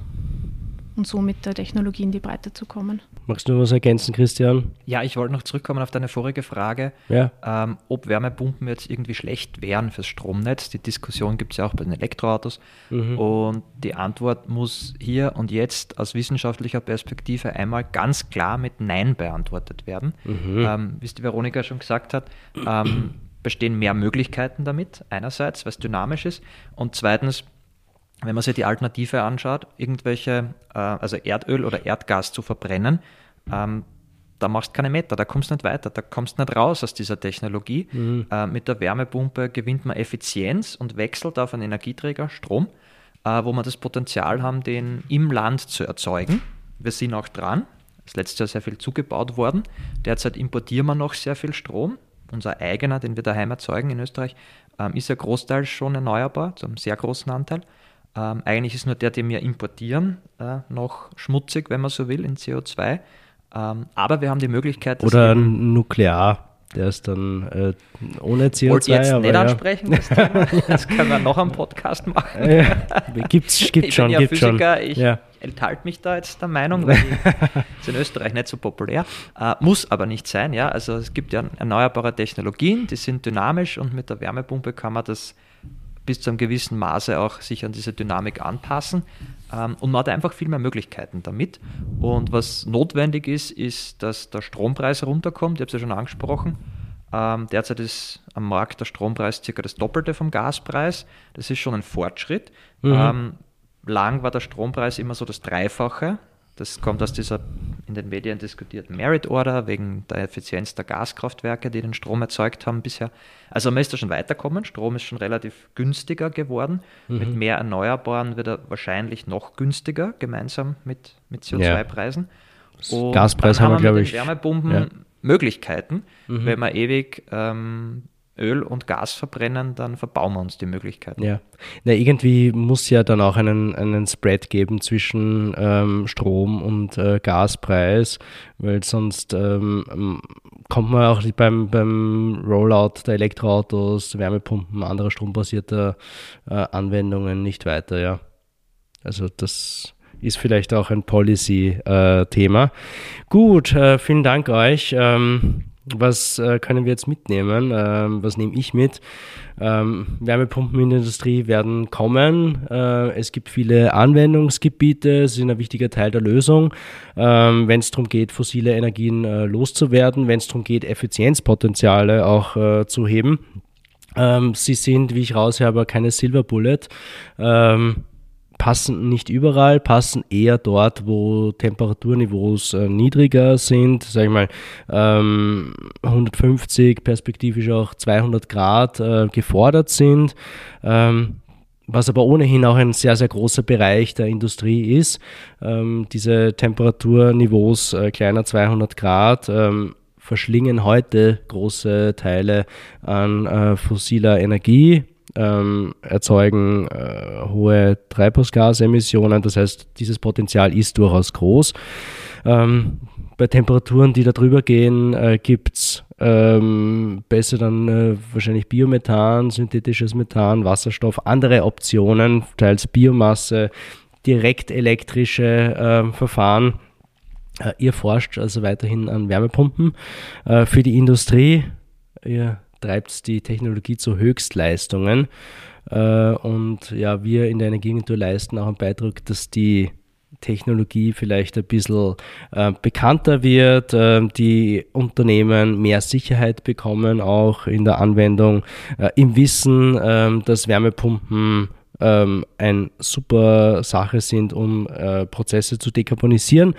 und so mit der Technologie in die Breite zu kommen. Magst du noch was ergänzen, Christian? Ja, ich wollte noch zurückkommen auf deine vorige Frage, ja. ähm, ob Wärmepumpen jetzt irgendwie schlecht wären fürs Stromnetz. Die Diskussion gibt es ja auch bei den Elektroautos. Mhm. Und die Antwort muss hier und jetzt aus wissenschaftlicher Perspektive einmal ganz klar mit Nein beantwortet werden. Mhm. Ähm, wie es die Veronika schon gesagt hat, ähm, bestehen mehr Möglichkeiten damit, einerseits, es dynamisch ist, und zweitens, wenn man sich die Alternative anschaut, irgendwelche, äh, also Erdöl oder Erdgas zu verbrennen, ähm, da machst du keine Meter, da kommst du nicht weiter, da kommst du nicht raus aus dieser Technologie. Mhm. Äh, mit der Wärmepumpe gewinnt man Effizienz und wechselt auf einen Energieträger, Strom, äh, wo wir das Potenzial haben, den im Land zu erzeugen. Wir sind auch dran. Das letzte Jahr sehr viel zugebaut worden. Derzeit importieren wir noch sehr viel Strom unser eigener, den wir daheim erzeugen in Österreich, ähm, ist ja großteils schon erneuerbar, zu einem sehr großen Anteil. Ähm, eigentlich ist nur der, den wir importieren, äh, noch schmutzig, wenn man so will, in CO2. Ähm, aber wir haben die Möglichkeit, Oder Nuklear. Der ist dann äh, ohne CO2. Wollte jetzt aber nicht ja. ansprechen, das Thema. Das können wir noch am Podcast machen. Ja, gibt's, gibt ich schon, bin ja gibt Physiker, schon. ich Ja. enthalte mich da jetzt der Meinung, weil es in Österreich nicht so populär. Äh, muss aber nicht sein, ja. Also es gibt ja erneuerbare Technologien, die sind dynamisch und mit der Wärmepumpe kann man das bis zu einem gewissen Maße auch sich an diese Dynamik anpassen. Ähm, und man hat einfach viel mehr Möglichkeiten damit. Und was notwendig ist, ist, dass der Strompreis runterkommt. Ich habe es ja schon angesprochen. Ähm, derzeit ist am Markt der Strompreis circa das Doppelte vom Gaspreis. Das ist schon ein Fortschritt. Mhm. Ähm, lang war der Strompreis immer so das Dreifache. Das kommt aus dieser in den Medien diskutierten Merit Order wegen der Effizienz der Gaskraftwerke, die den Strom erzeugt haben bisher. Also man ist da schon weiterkommen. Strom ist schon relativ günstiger geworden. Mit mehr Erneuerbaren wird er wahrscheinlich noch günstiger, gemeinsam mit, mit CO2-Preisen. Und Gaspreis haben wir, glaube ich, Wärmepumpen ja. Möglichkeiten. Wenn wir ewig ähm, Öl und Gas verbrennen, dann verbauen wir uns die Möglichkeiten. Ja. Na, irgendwie muss ja dann auch einen, einen Spread geben zwischen ähm, Strom und äh, Gaspreis, weil sonst ähm, kommt man auch beim, beim Rollout der Elektroautos, Wärmepumpen, anderer strombasierter äh, Anwendungen nicht weiter, ja. Also das ist vielleicht auch ein Policy-Thema. Gut, äh, vielen Dank euch. Ähm, was äh, können wir jetzt mitnehmen? Ähm, was nehme ich mit? Ähm, Wärmepumpen in der Industrie werden kommen. Äh, es gibt viele Anwendungsgebiete, sie sind ein wichtiger Teil der Lösung. Ähm, wenn es darum geht, fossile Energien äh, loszuwerden, wenn es darum geht, Effizienzpotenziale auch äh, zu heben. Ähm, sie sind, wie ich raushöre, keine Silver Bullet. Passen nicht überall, passen eher dort, wo Temperaturniveaus äh, niedriger sind, sag ich mal ähm, 150, perspektivisch auch 200 Grad äh, gefordert sind. Ähm, was aber ohnehin auch ein sehr, sehr großer Bereich der Industrie ist. Ähm, diese Temperaturniveaus äh, kleiner 200 Grad ähm, verschlingen heute große Teile an äh, fossiler Energie, ähm, erzeugen äh, hohe Treibhausgasemissionen. Das heißt, dieses Potenzial ist durchaus groß. Ähm, bei Temperaturen, die da drüber gehen, äh, gibt es ähm, besser dann äh, wahrscheinlich Biomethan, synthetisches Methan, Wasserstoff, andere Optionen, teils Biomasse, direkt elektrische äh, Verfahren. Ihr forscht also weiterhin an Wärmepumpen äh, für die Industrie. Ihr treibt die Technologie zu Höchstleistungen. Äh, und ja, wir in der Energieagentur leisten auch einen Beitrag, dass die Technologie vielleicht ein bisschen äh, bekannter wird, äh, die Unternehmen mehr Sicherheit bekommen, auch in der Anwendung, im Wissen, ähm, dass Wärmepumpen ähm, eine super Sache sind, um Prozesse zu dekarbonisieren.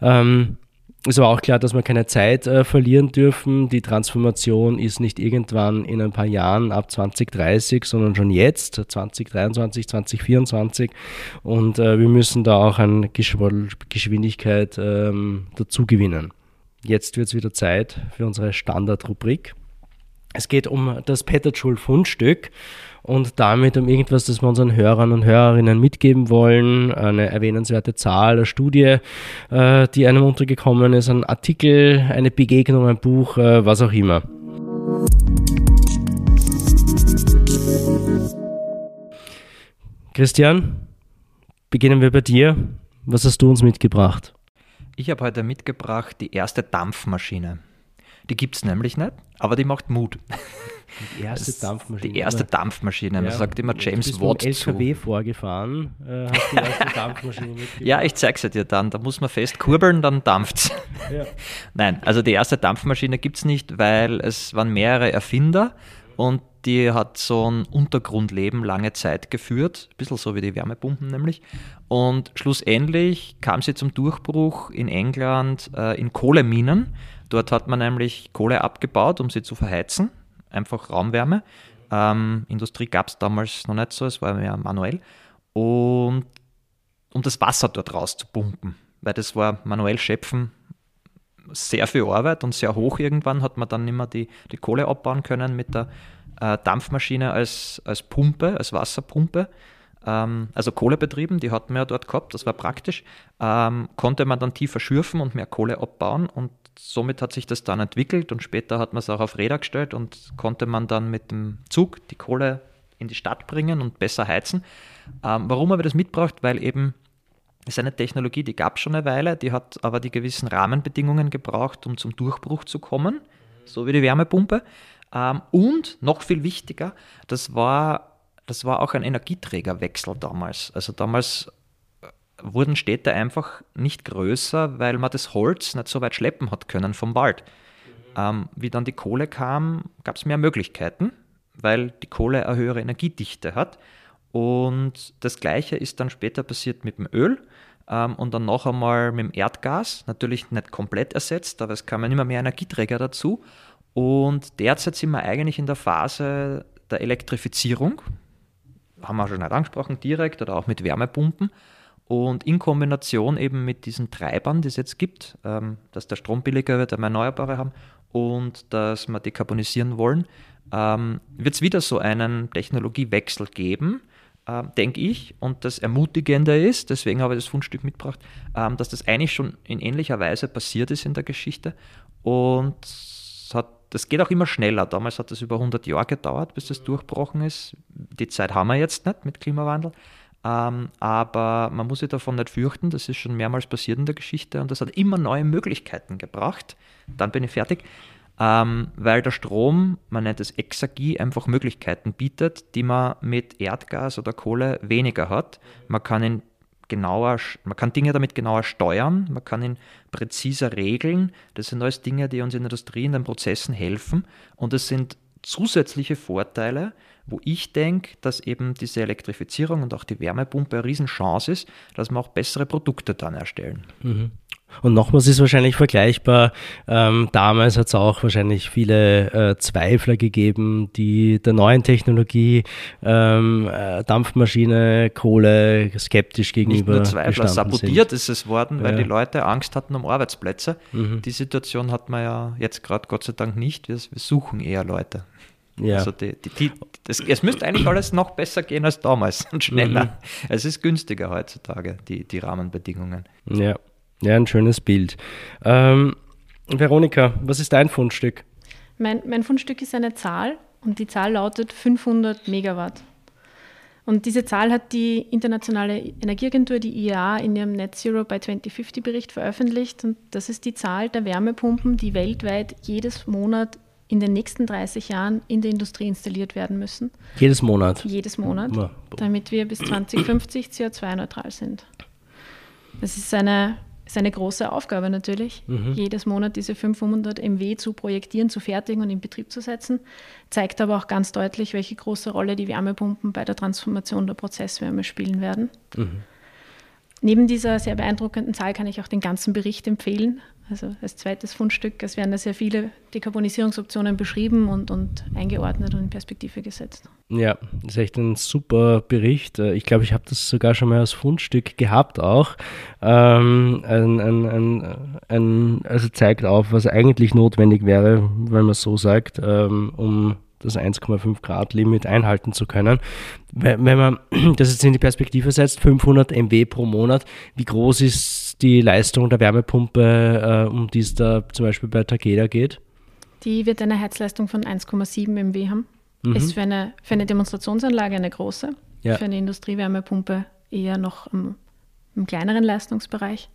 Ähm, es war auch klar, dass wir keine Zeit äh, verlieren dürfen. Die Transformation ist nicht irgendwann in ein paar Jahren ab 2030, sondern schon jetzt, 2023, 2024. Und äh, wir müssen da auch an Geschw Geschwindigkeit ähm, dazu gewinnen. Jetzt wird es wieder Zeit für unsere Standardrubrik. Es geht um das Petterschul-Fundstück und damit um irgendwas, das wir unseren Hörern und Hörerinnen mitgeben wollen. Eine erwähnenswerte Zahl, eine Studie, äh, die einem untergekommen ist, ein Artikel, eine Begegnung, ein Buch, äh, was auch immer. Christian, beginnen wir bei dir. Was hast du uns mitgebracht? Ich habe heute mitgebracht die erste Dampfmaschine. Die gibt es nämlich nicht, aber die macht Mut. Die erste Dampfmaschine. Die erste Dampfmaschine. Man Ja, sagt immer du James bist Watt mit dem zu. LKW vorgefahren, äh, hast die erste Dampfmaschine mitgebracht. Ja, ich zeige sie dir dann. Da muss man fest kurbeln, dann dampft's. Ja. Nein, also die erste Dampfmaschine gibt es nicht, weil es waren mehrere Erfinder und die hat so ein Untergrundleben lange Zeit geführt, ein bisschen so wie die Wärmepumpen nämlich. Und schlussendlich kam sie zum Durchbruch in England äh, in Kohleminen. Dort hat man nämlich Kohle abgebaut, um sie zu verheizen, einfach Raumwärme. Ähm, Industrie gab es damals noch nicht so, es war mehr manuell. Und um das Wasser dort rauszupumpen, weil das war manuell schöpfen sehr viel Arbeit und sehr hoch irgendwann hat man dann nicht mehr die, die Kohle abbauen können mit der äh, Dampfmaschine als, als Pumpe, als Wasserpumpe. Ähm, also Kohlebetrieben, die hatten wir ja dort gehabt, das war praktisch. Ähm, konnte man dann tiefer schürfen und mehr Kohle abbauen und somit hat sich das dann entwickelt und später hat man es auch auf Räder gestellt und konnte man dann mit dem Zug die Kohle in die Stadt bringen und besser heizen. Ähm, warum habe ich das mitgebracht? Weil eben ist eine Technologie, die gab es schon eine Weile, die hat aber die gewissen Rahmenbedingungen gebraucht, um zum Durchbruch zu kommen, so wie die Wärmepumpe. Ähm, und noch viel wichtiger, das war, das war auch ein Energieträgerwechsel damals. Also damals wurden Städte einfach nicht größer, weil man das Holz nicht so weit schleppen hat können vom Wald. Ähm, wie dann die Kohle kam, gab es mehr Möglichkeiten, weil die Kohle eine höhere Energiedichte hat. Und das Gleiche ist dann später passiert mit dem Öl ähm, und dann noch einmal mit dem Erdgas. Natürlich nicht komplett ersetzt, aber es kamen immer mehr Energieträger dazu. Und derzeit sind wir eigentlich in der Phase der Elektrifizierung. Haben wir schon nicht angesprochen, direkt oder auch mit Wärmepumpen. Und in Kombination eben mit diesen Treibern, die es jetzt gibt, ähm, dass der Strom billiger wird, wenn wir Erneuerbare haben und dass wir dekarbonisieren wollen, ähm, wird es wieder so einen Technologiewechsel geben, äh, denke ich. Und das Ermutigende ist, deswegen habe ich das Fundstück mitgebracht, ähm, dass das eigentlich schon in ähnlicher Weise passiert ist in der Geschichte. Und hat, das geht auch immer schneller. Damals hat es über 100 Jahre gedauert, bis das durchbrochen ist. Die Zeit haben wir jetzt nicht mit Klimawandel. Ähm, aber man muss sich davon nicht fürchten, das ist schon mehrmals passiert in der Geschichte und das hat immer neue Möglichkeiten gebracht. Dann bin ich fertig. Ähm, weil der Strom, man nennt es Exergie, einfach Möglichkeiten bietet, die man mit Erdgas oder Kohle weniger hat. Man kann ihn genauer, man kann Dinge damit genauer steuern, man kann ihn präziser regeln. Das sind alles Dinge, die uns in der Industrie in den Prozessen helfen. Und es sind zusätzliche Vorteile, wo ich denke, dass eben diese Elektrifizierung und auch die Wärmepumpe eine Riesenchance ist, dass wir auch bessere Produkte dann erstellen. Mhm. Und nochmals ist wahrscheinlich vergleichbar. Ähm, damals hat es auch wahrscheinlich viele äh, Zweifler gegeben, die der neuen Technologie, ähm, äh, Dampfmaschine, Kohle skeptisch gegenüber. Nicht nur Zweifler, sabotiert sind. ist es worden, weil ja. die Leute Angst hatten um Arbeitsplätze. Mhm. Die Situation hat man ja jetzt gerade Gott sei Dank nicht. Wir, wir suchen eher Leute. Ja. Also die, die, die, das, es müsste eigentlich alles noch besser gehen als damals und schneller. Mhm. Es ist günstiger heutzutage, die, die Rahmenbedingungen. Ja. Ja, ein schönes Bild. Ähm, Veronika, was ist dein Fundstück? Mein, mein Fundstück ist eine Zahl und die Zahl lautet 500 Megawatt. Und diese Zahl hat die Internationale Energieagentur, die IEA, in ihrem Net Zero by 2050 Bericht veröffentlicht. Und das ist die Zahl der Wärmepumpen, die weltweit jedes Monat in den nächsten 30 Jahren in der Industrie installiert werden müssen. Jedes Monat? Jedes Monat, damit wir bis 2050 CO2-neutral sind. Das ist eine ist eine große Aufgabe natürlich, mhm. jedes Monat diese 500 MW zu projektieren, zu fertigen und in Betrieb zu setzen. Zeigt aber auch ganz deutlich, welche große Rolle die Wärmepumpen bei der Transformation der Prozesswärme spielen werden. Mhm. Neben dieser sehr beeindruckenden Zahl kann ich auch den ganzen Bericht empfehlen. Also als zweites Fundstück, es werden da sehr viele Dekarbonisierungsoptionen beschrieben und, und eingeordnet und in Perspektive gesetzt. Ja, das ist echt ein super Bericht. Äh, ich glaube, ich habe das sogar schon mal als Fundstück gehabt auch. Ähm, ein, ein, ein, also zeigt auf, was eigentlich notwendig wäre, wenn man so sagt, ähm, um das 1,5 Grad Limit einhalten zu können. Wenn man das jetzt in die Perspektive setzt, 500 MW pro Monat, wie groß ist die Leistung der Wärmepumpe, äh, um die es da zum Beispiel bei Takeda geht? Die wird eine Heizleistung von 1,7 MW haben. Mhm. Ist für eine, für eine Demonstrationsanlage eine große, ja. für eine Industriewärmepumpe eher noch im, im kleineren Leistungsbereich.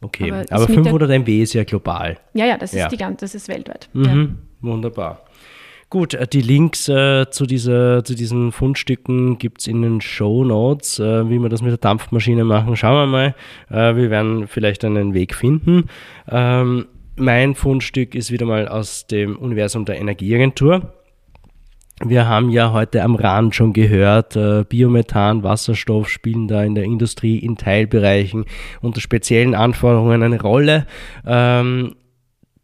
Okay, aber, aber 500 MW ist ja global. Ja, ja, das ist, ja. Die, das ist weltweit. Mhm. Ja. Wunderbar. Gut, äh, die Links äh, zu, dieser, zu diesen Fundstücken gibt es in den Show Notes. Äh, wie wir das mit der Dampfmaschine machen, schauen wir mal. Äh, wir werden vielleicht einen Weg finden. Ähm, mein Fundstück ist wieder mal aus dem Universum der Energieagentur. Wir haben ja heute am Rand schon gehört, äh, Biomethan, Wasserstoff spielen da in der Industrie in Teilbereichen unter speziellen Anforderungen eine Rolle. Ähm,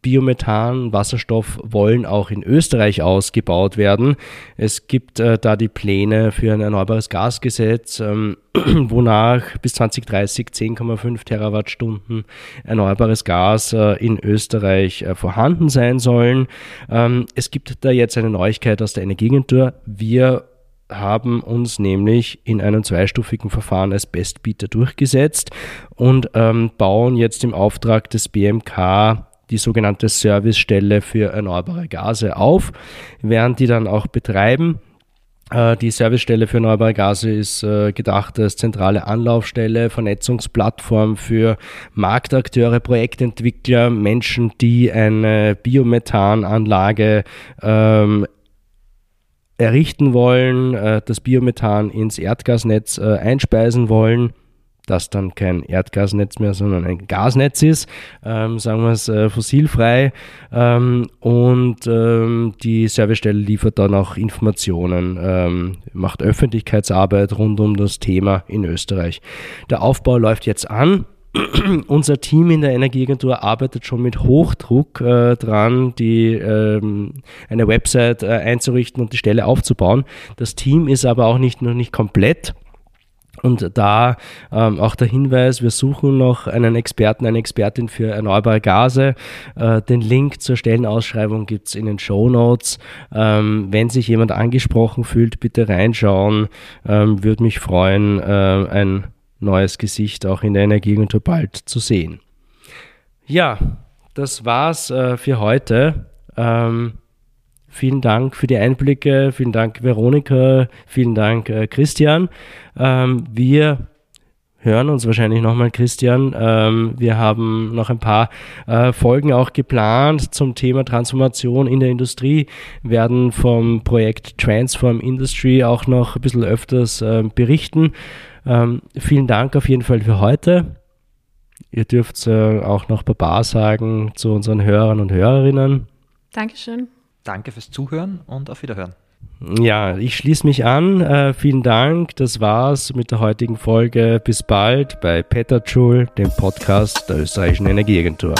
Biomethan, Wasserstoff wollen auch in Österreich ausgebaut werden. Es gibt äh, da die Pläne für ein erneuerbares Gasgesetz, ähm, wonach bis 2030 10,5 Terawattstunden erneuerbares Gas äh, in Österreich äh, vorhanden sein sollen. Ähm, es gibt da jetzt eine Neuigkeit aus der Energieagentur. Wir haben uns nämlich in einem zweistufigen Verfahren als Bestbieter durchgesetzt und ähm, bauen jetzt im Auftrag des BMK die sogenannte Servicestelle für erneuerbare Gase auf, werden die dann auch betreiben. Äh, die Servicestelle für erneuerbare Gase ist äh, gedacht als zentrale Anlaufstelle, Vernetzungsplattform für Marktakteure, Projektentwickler, Menschen, die eine Biomethananlage ähm, errichten wollen, äh, das Biomethan ins Erdgasnetz einspeisen wollen das dann kein Erdgasnetz mehr, sondern ein Gasnetz ist, ähm, sagen wir es äh, fossilfrei. Ähm, und ähm, die Servicestelle liefert dann auch Informationen, ähm, macht Öffentlichkeitsarbeit rund um das Thema in Österreich. Der Aufbau läuft jetzt an. Unser Team in der Energieagentur arbeitet schon mit Hochdruck äh, dran, die, ähm, eine Website äh, einzurichten und die Stelle aufzubauen. Das Team ist aber auch nicht, noch nicht komplett. Und da ähm, auch der Hinweis, wir suchen noch einen Experten, eine Expertin für erneuerbare Gase. Äh, den Link zur Stellenausschreibung gibt es in den Show Notes. Ähm, wenn sich jemand angesprochen fühlt, bitte reinschauen. Ähm, Würde mich freuen, äh, ein neues Gesicht auch in der Energieagentur bald zu sehen. Ja, das war's äh, für heute. Ähm, Vielen Dank für die Einblicke, vielen Dank Veronika, vielen Dank äh, Christian. Ähm, wir hören uns wahrscheinlich nochmal, Christian. Ähm, wir haben noch ein paar äh, Folgen auch geplant zum Thema Transformation in der Industrie, werden vom Projekt Transform Industry auch noch ein bisschen öfters äh, berichten. Ähm, vielen Dank auf jeden Fall für heute. Ihr dürft äh, auch noch Baba sagen zu unseren Hörern und Hörerinnen. Dankeschön. Danke fürs Zuhören und auf Wiederhören. Ja, ich schließe mich an. Äh, vielen Dank. Das war's mit der heutigen Folge. Bis bald bei Petterschul, dem Podcast der österreichischen Energieagentur.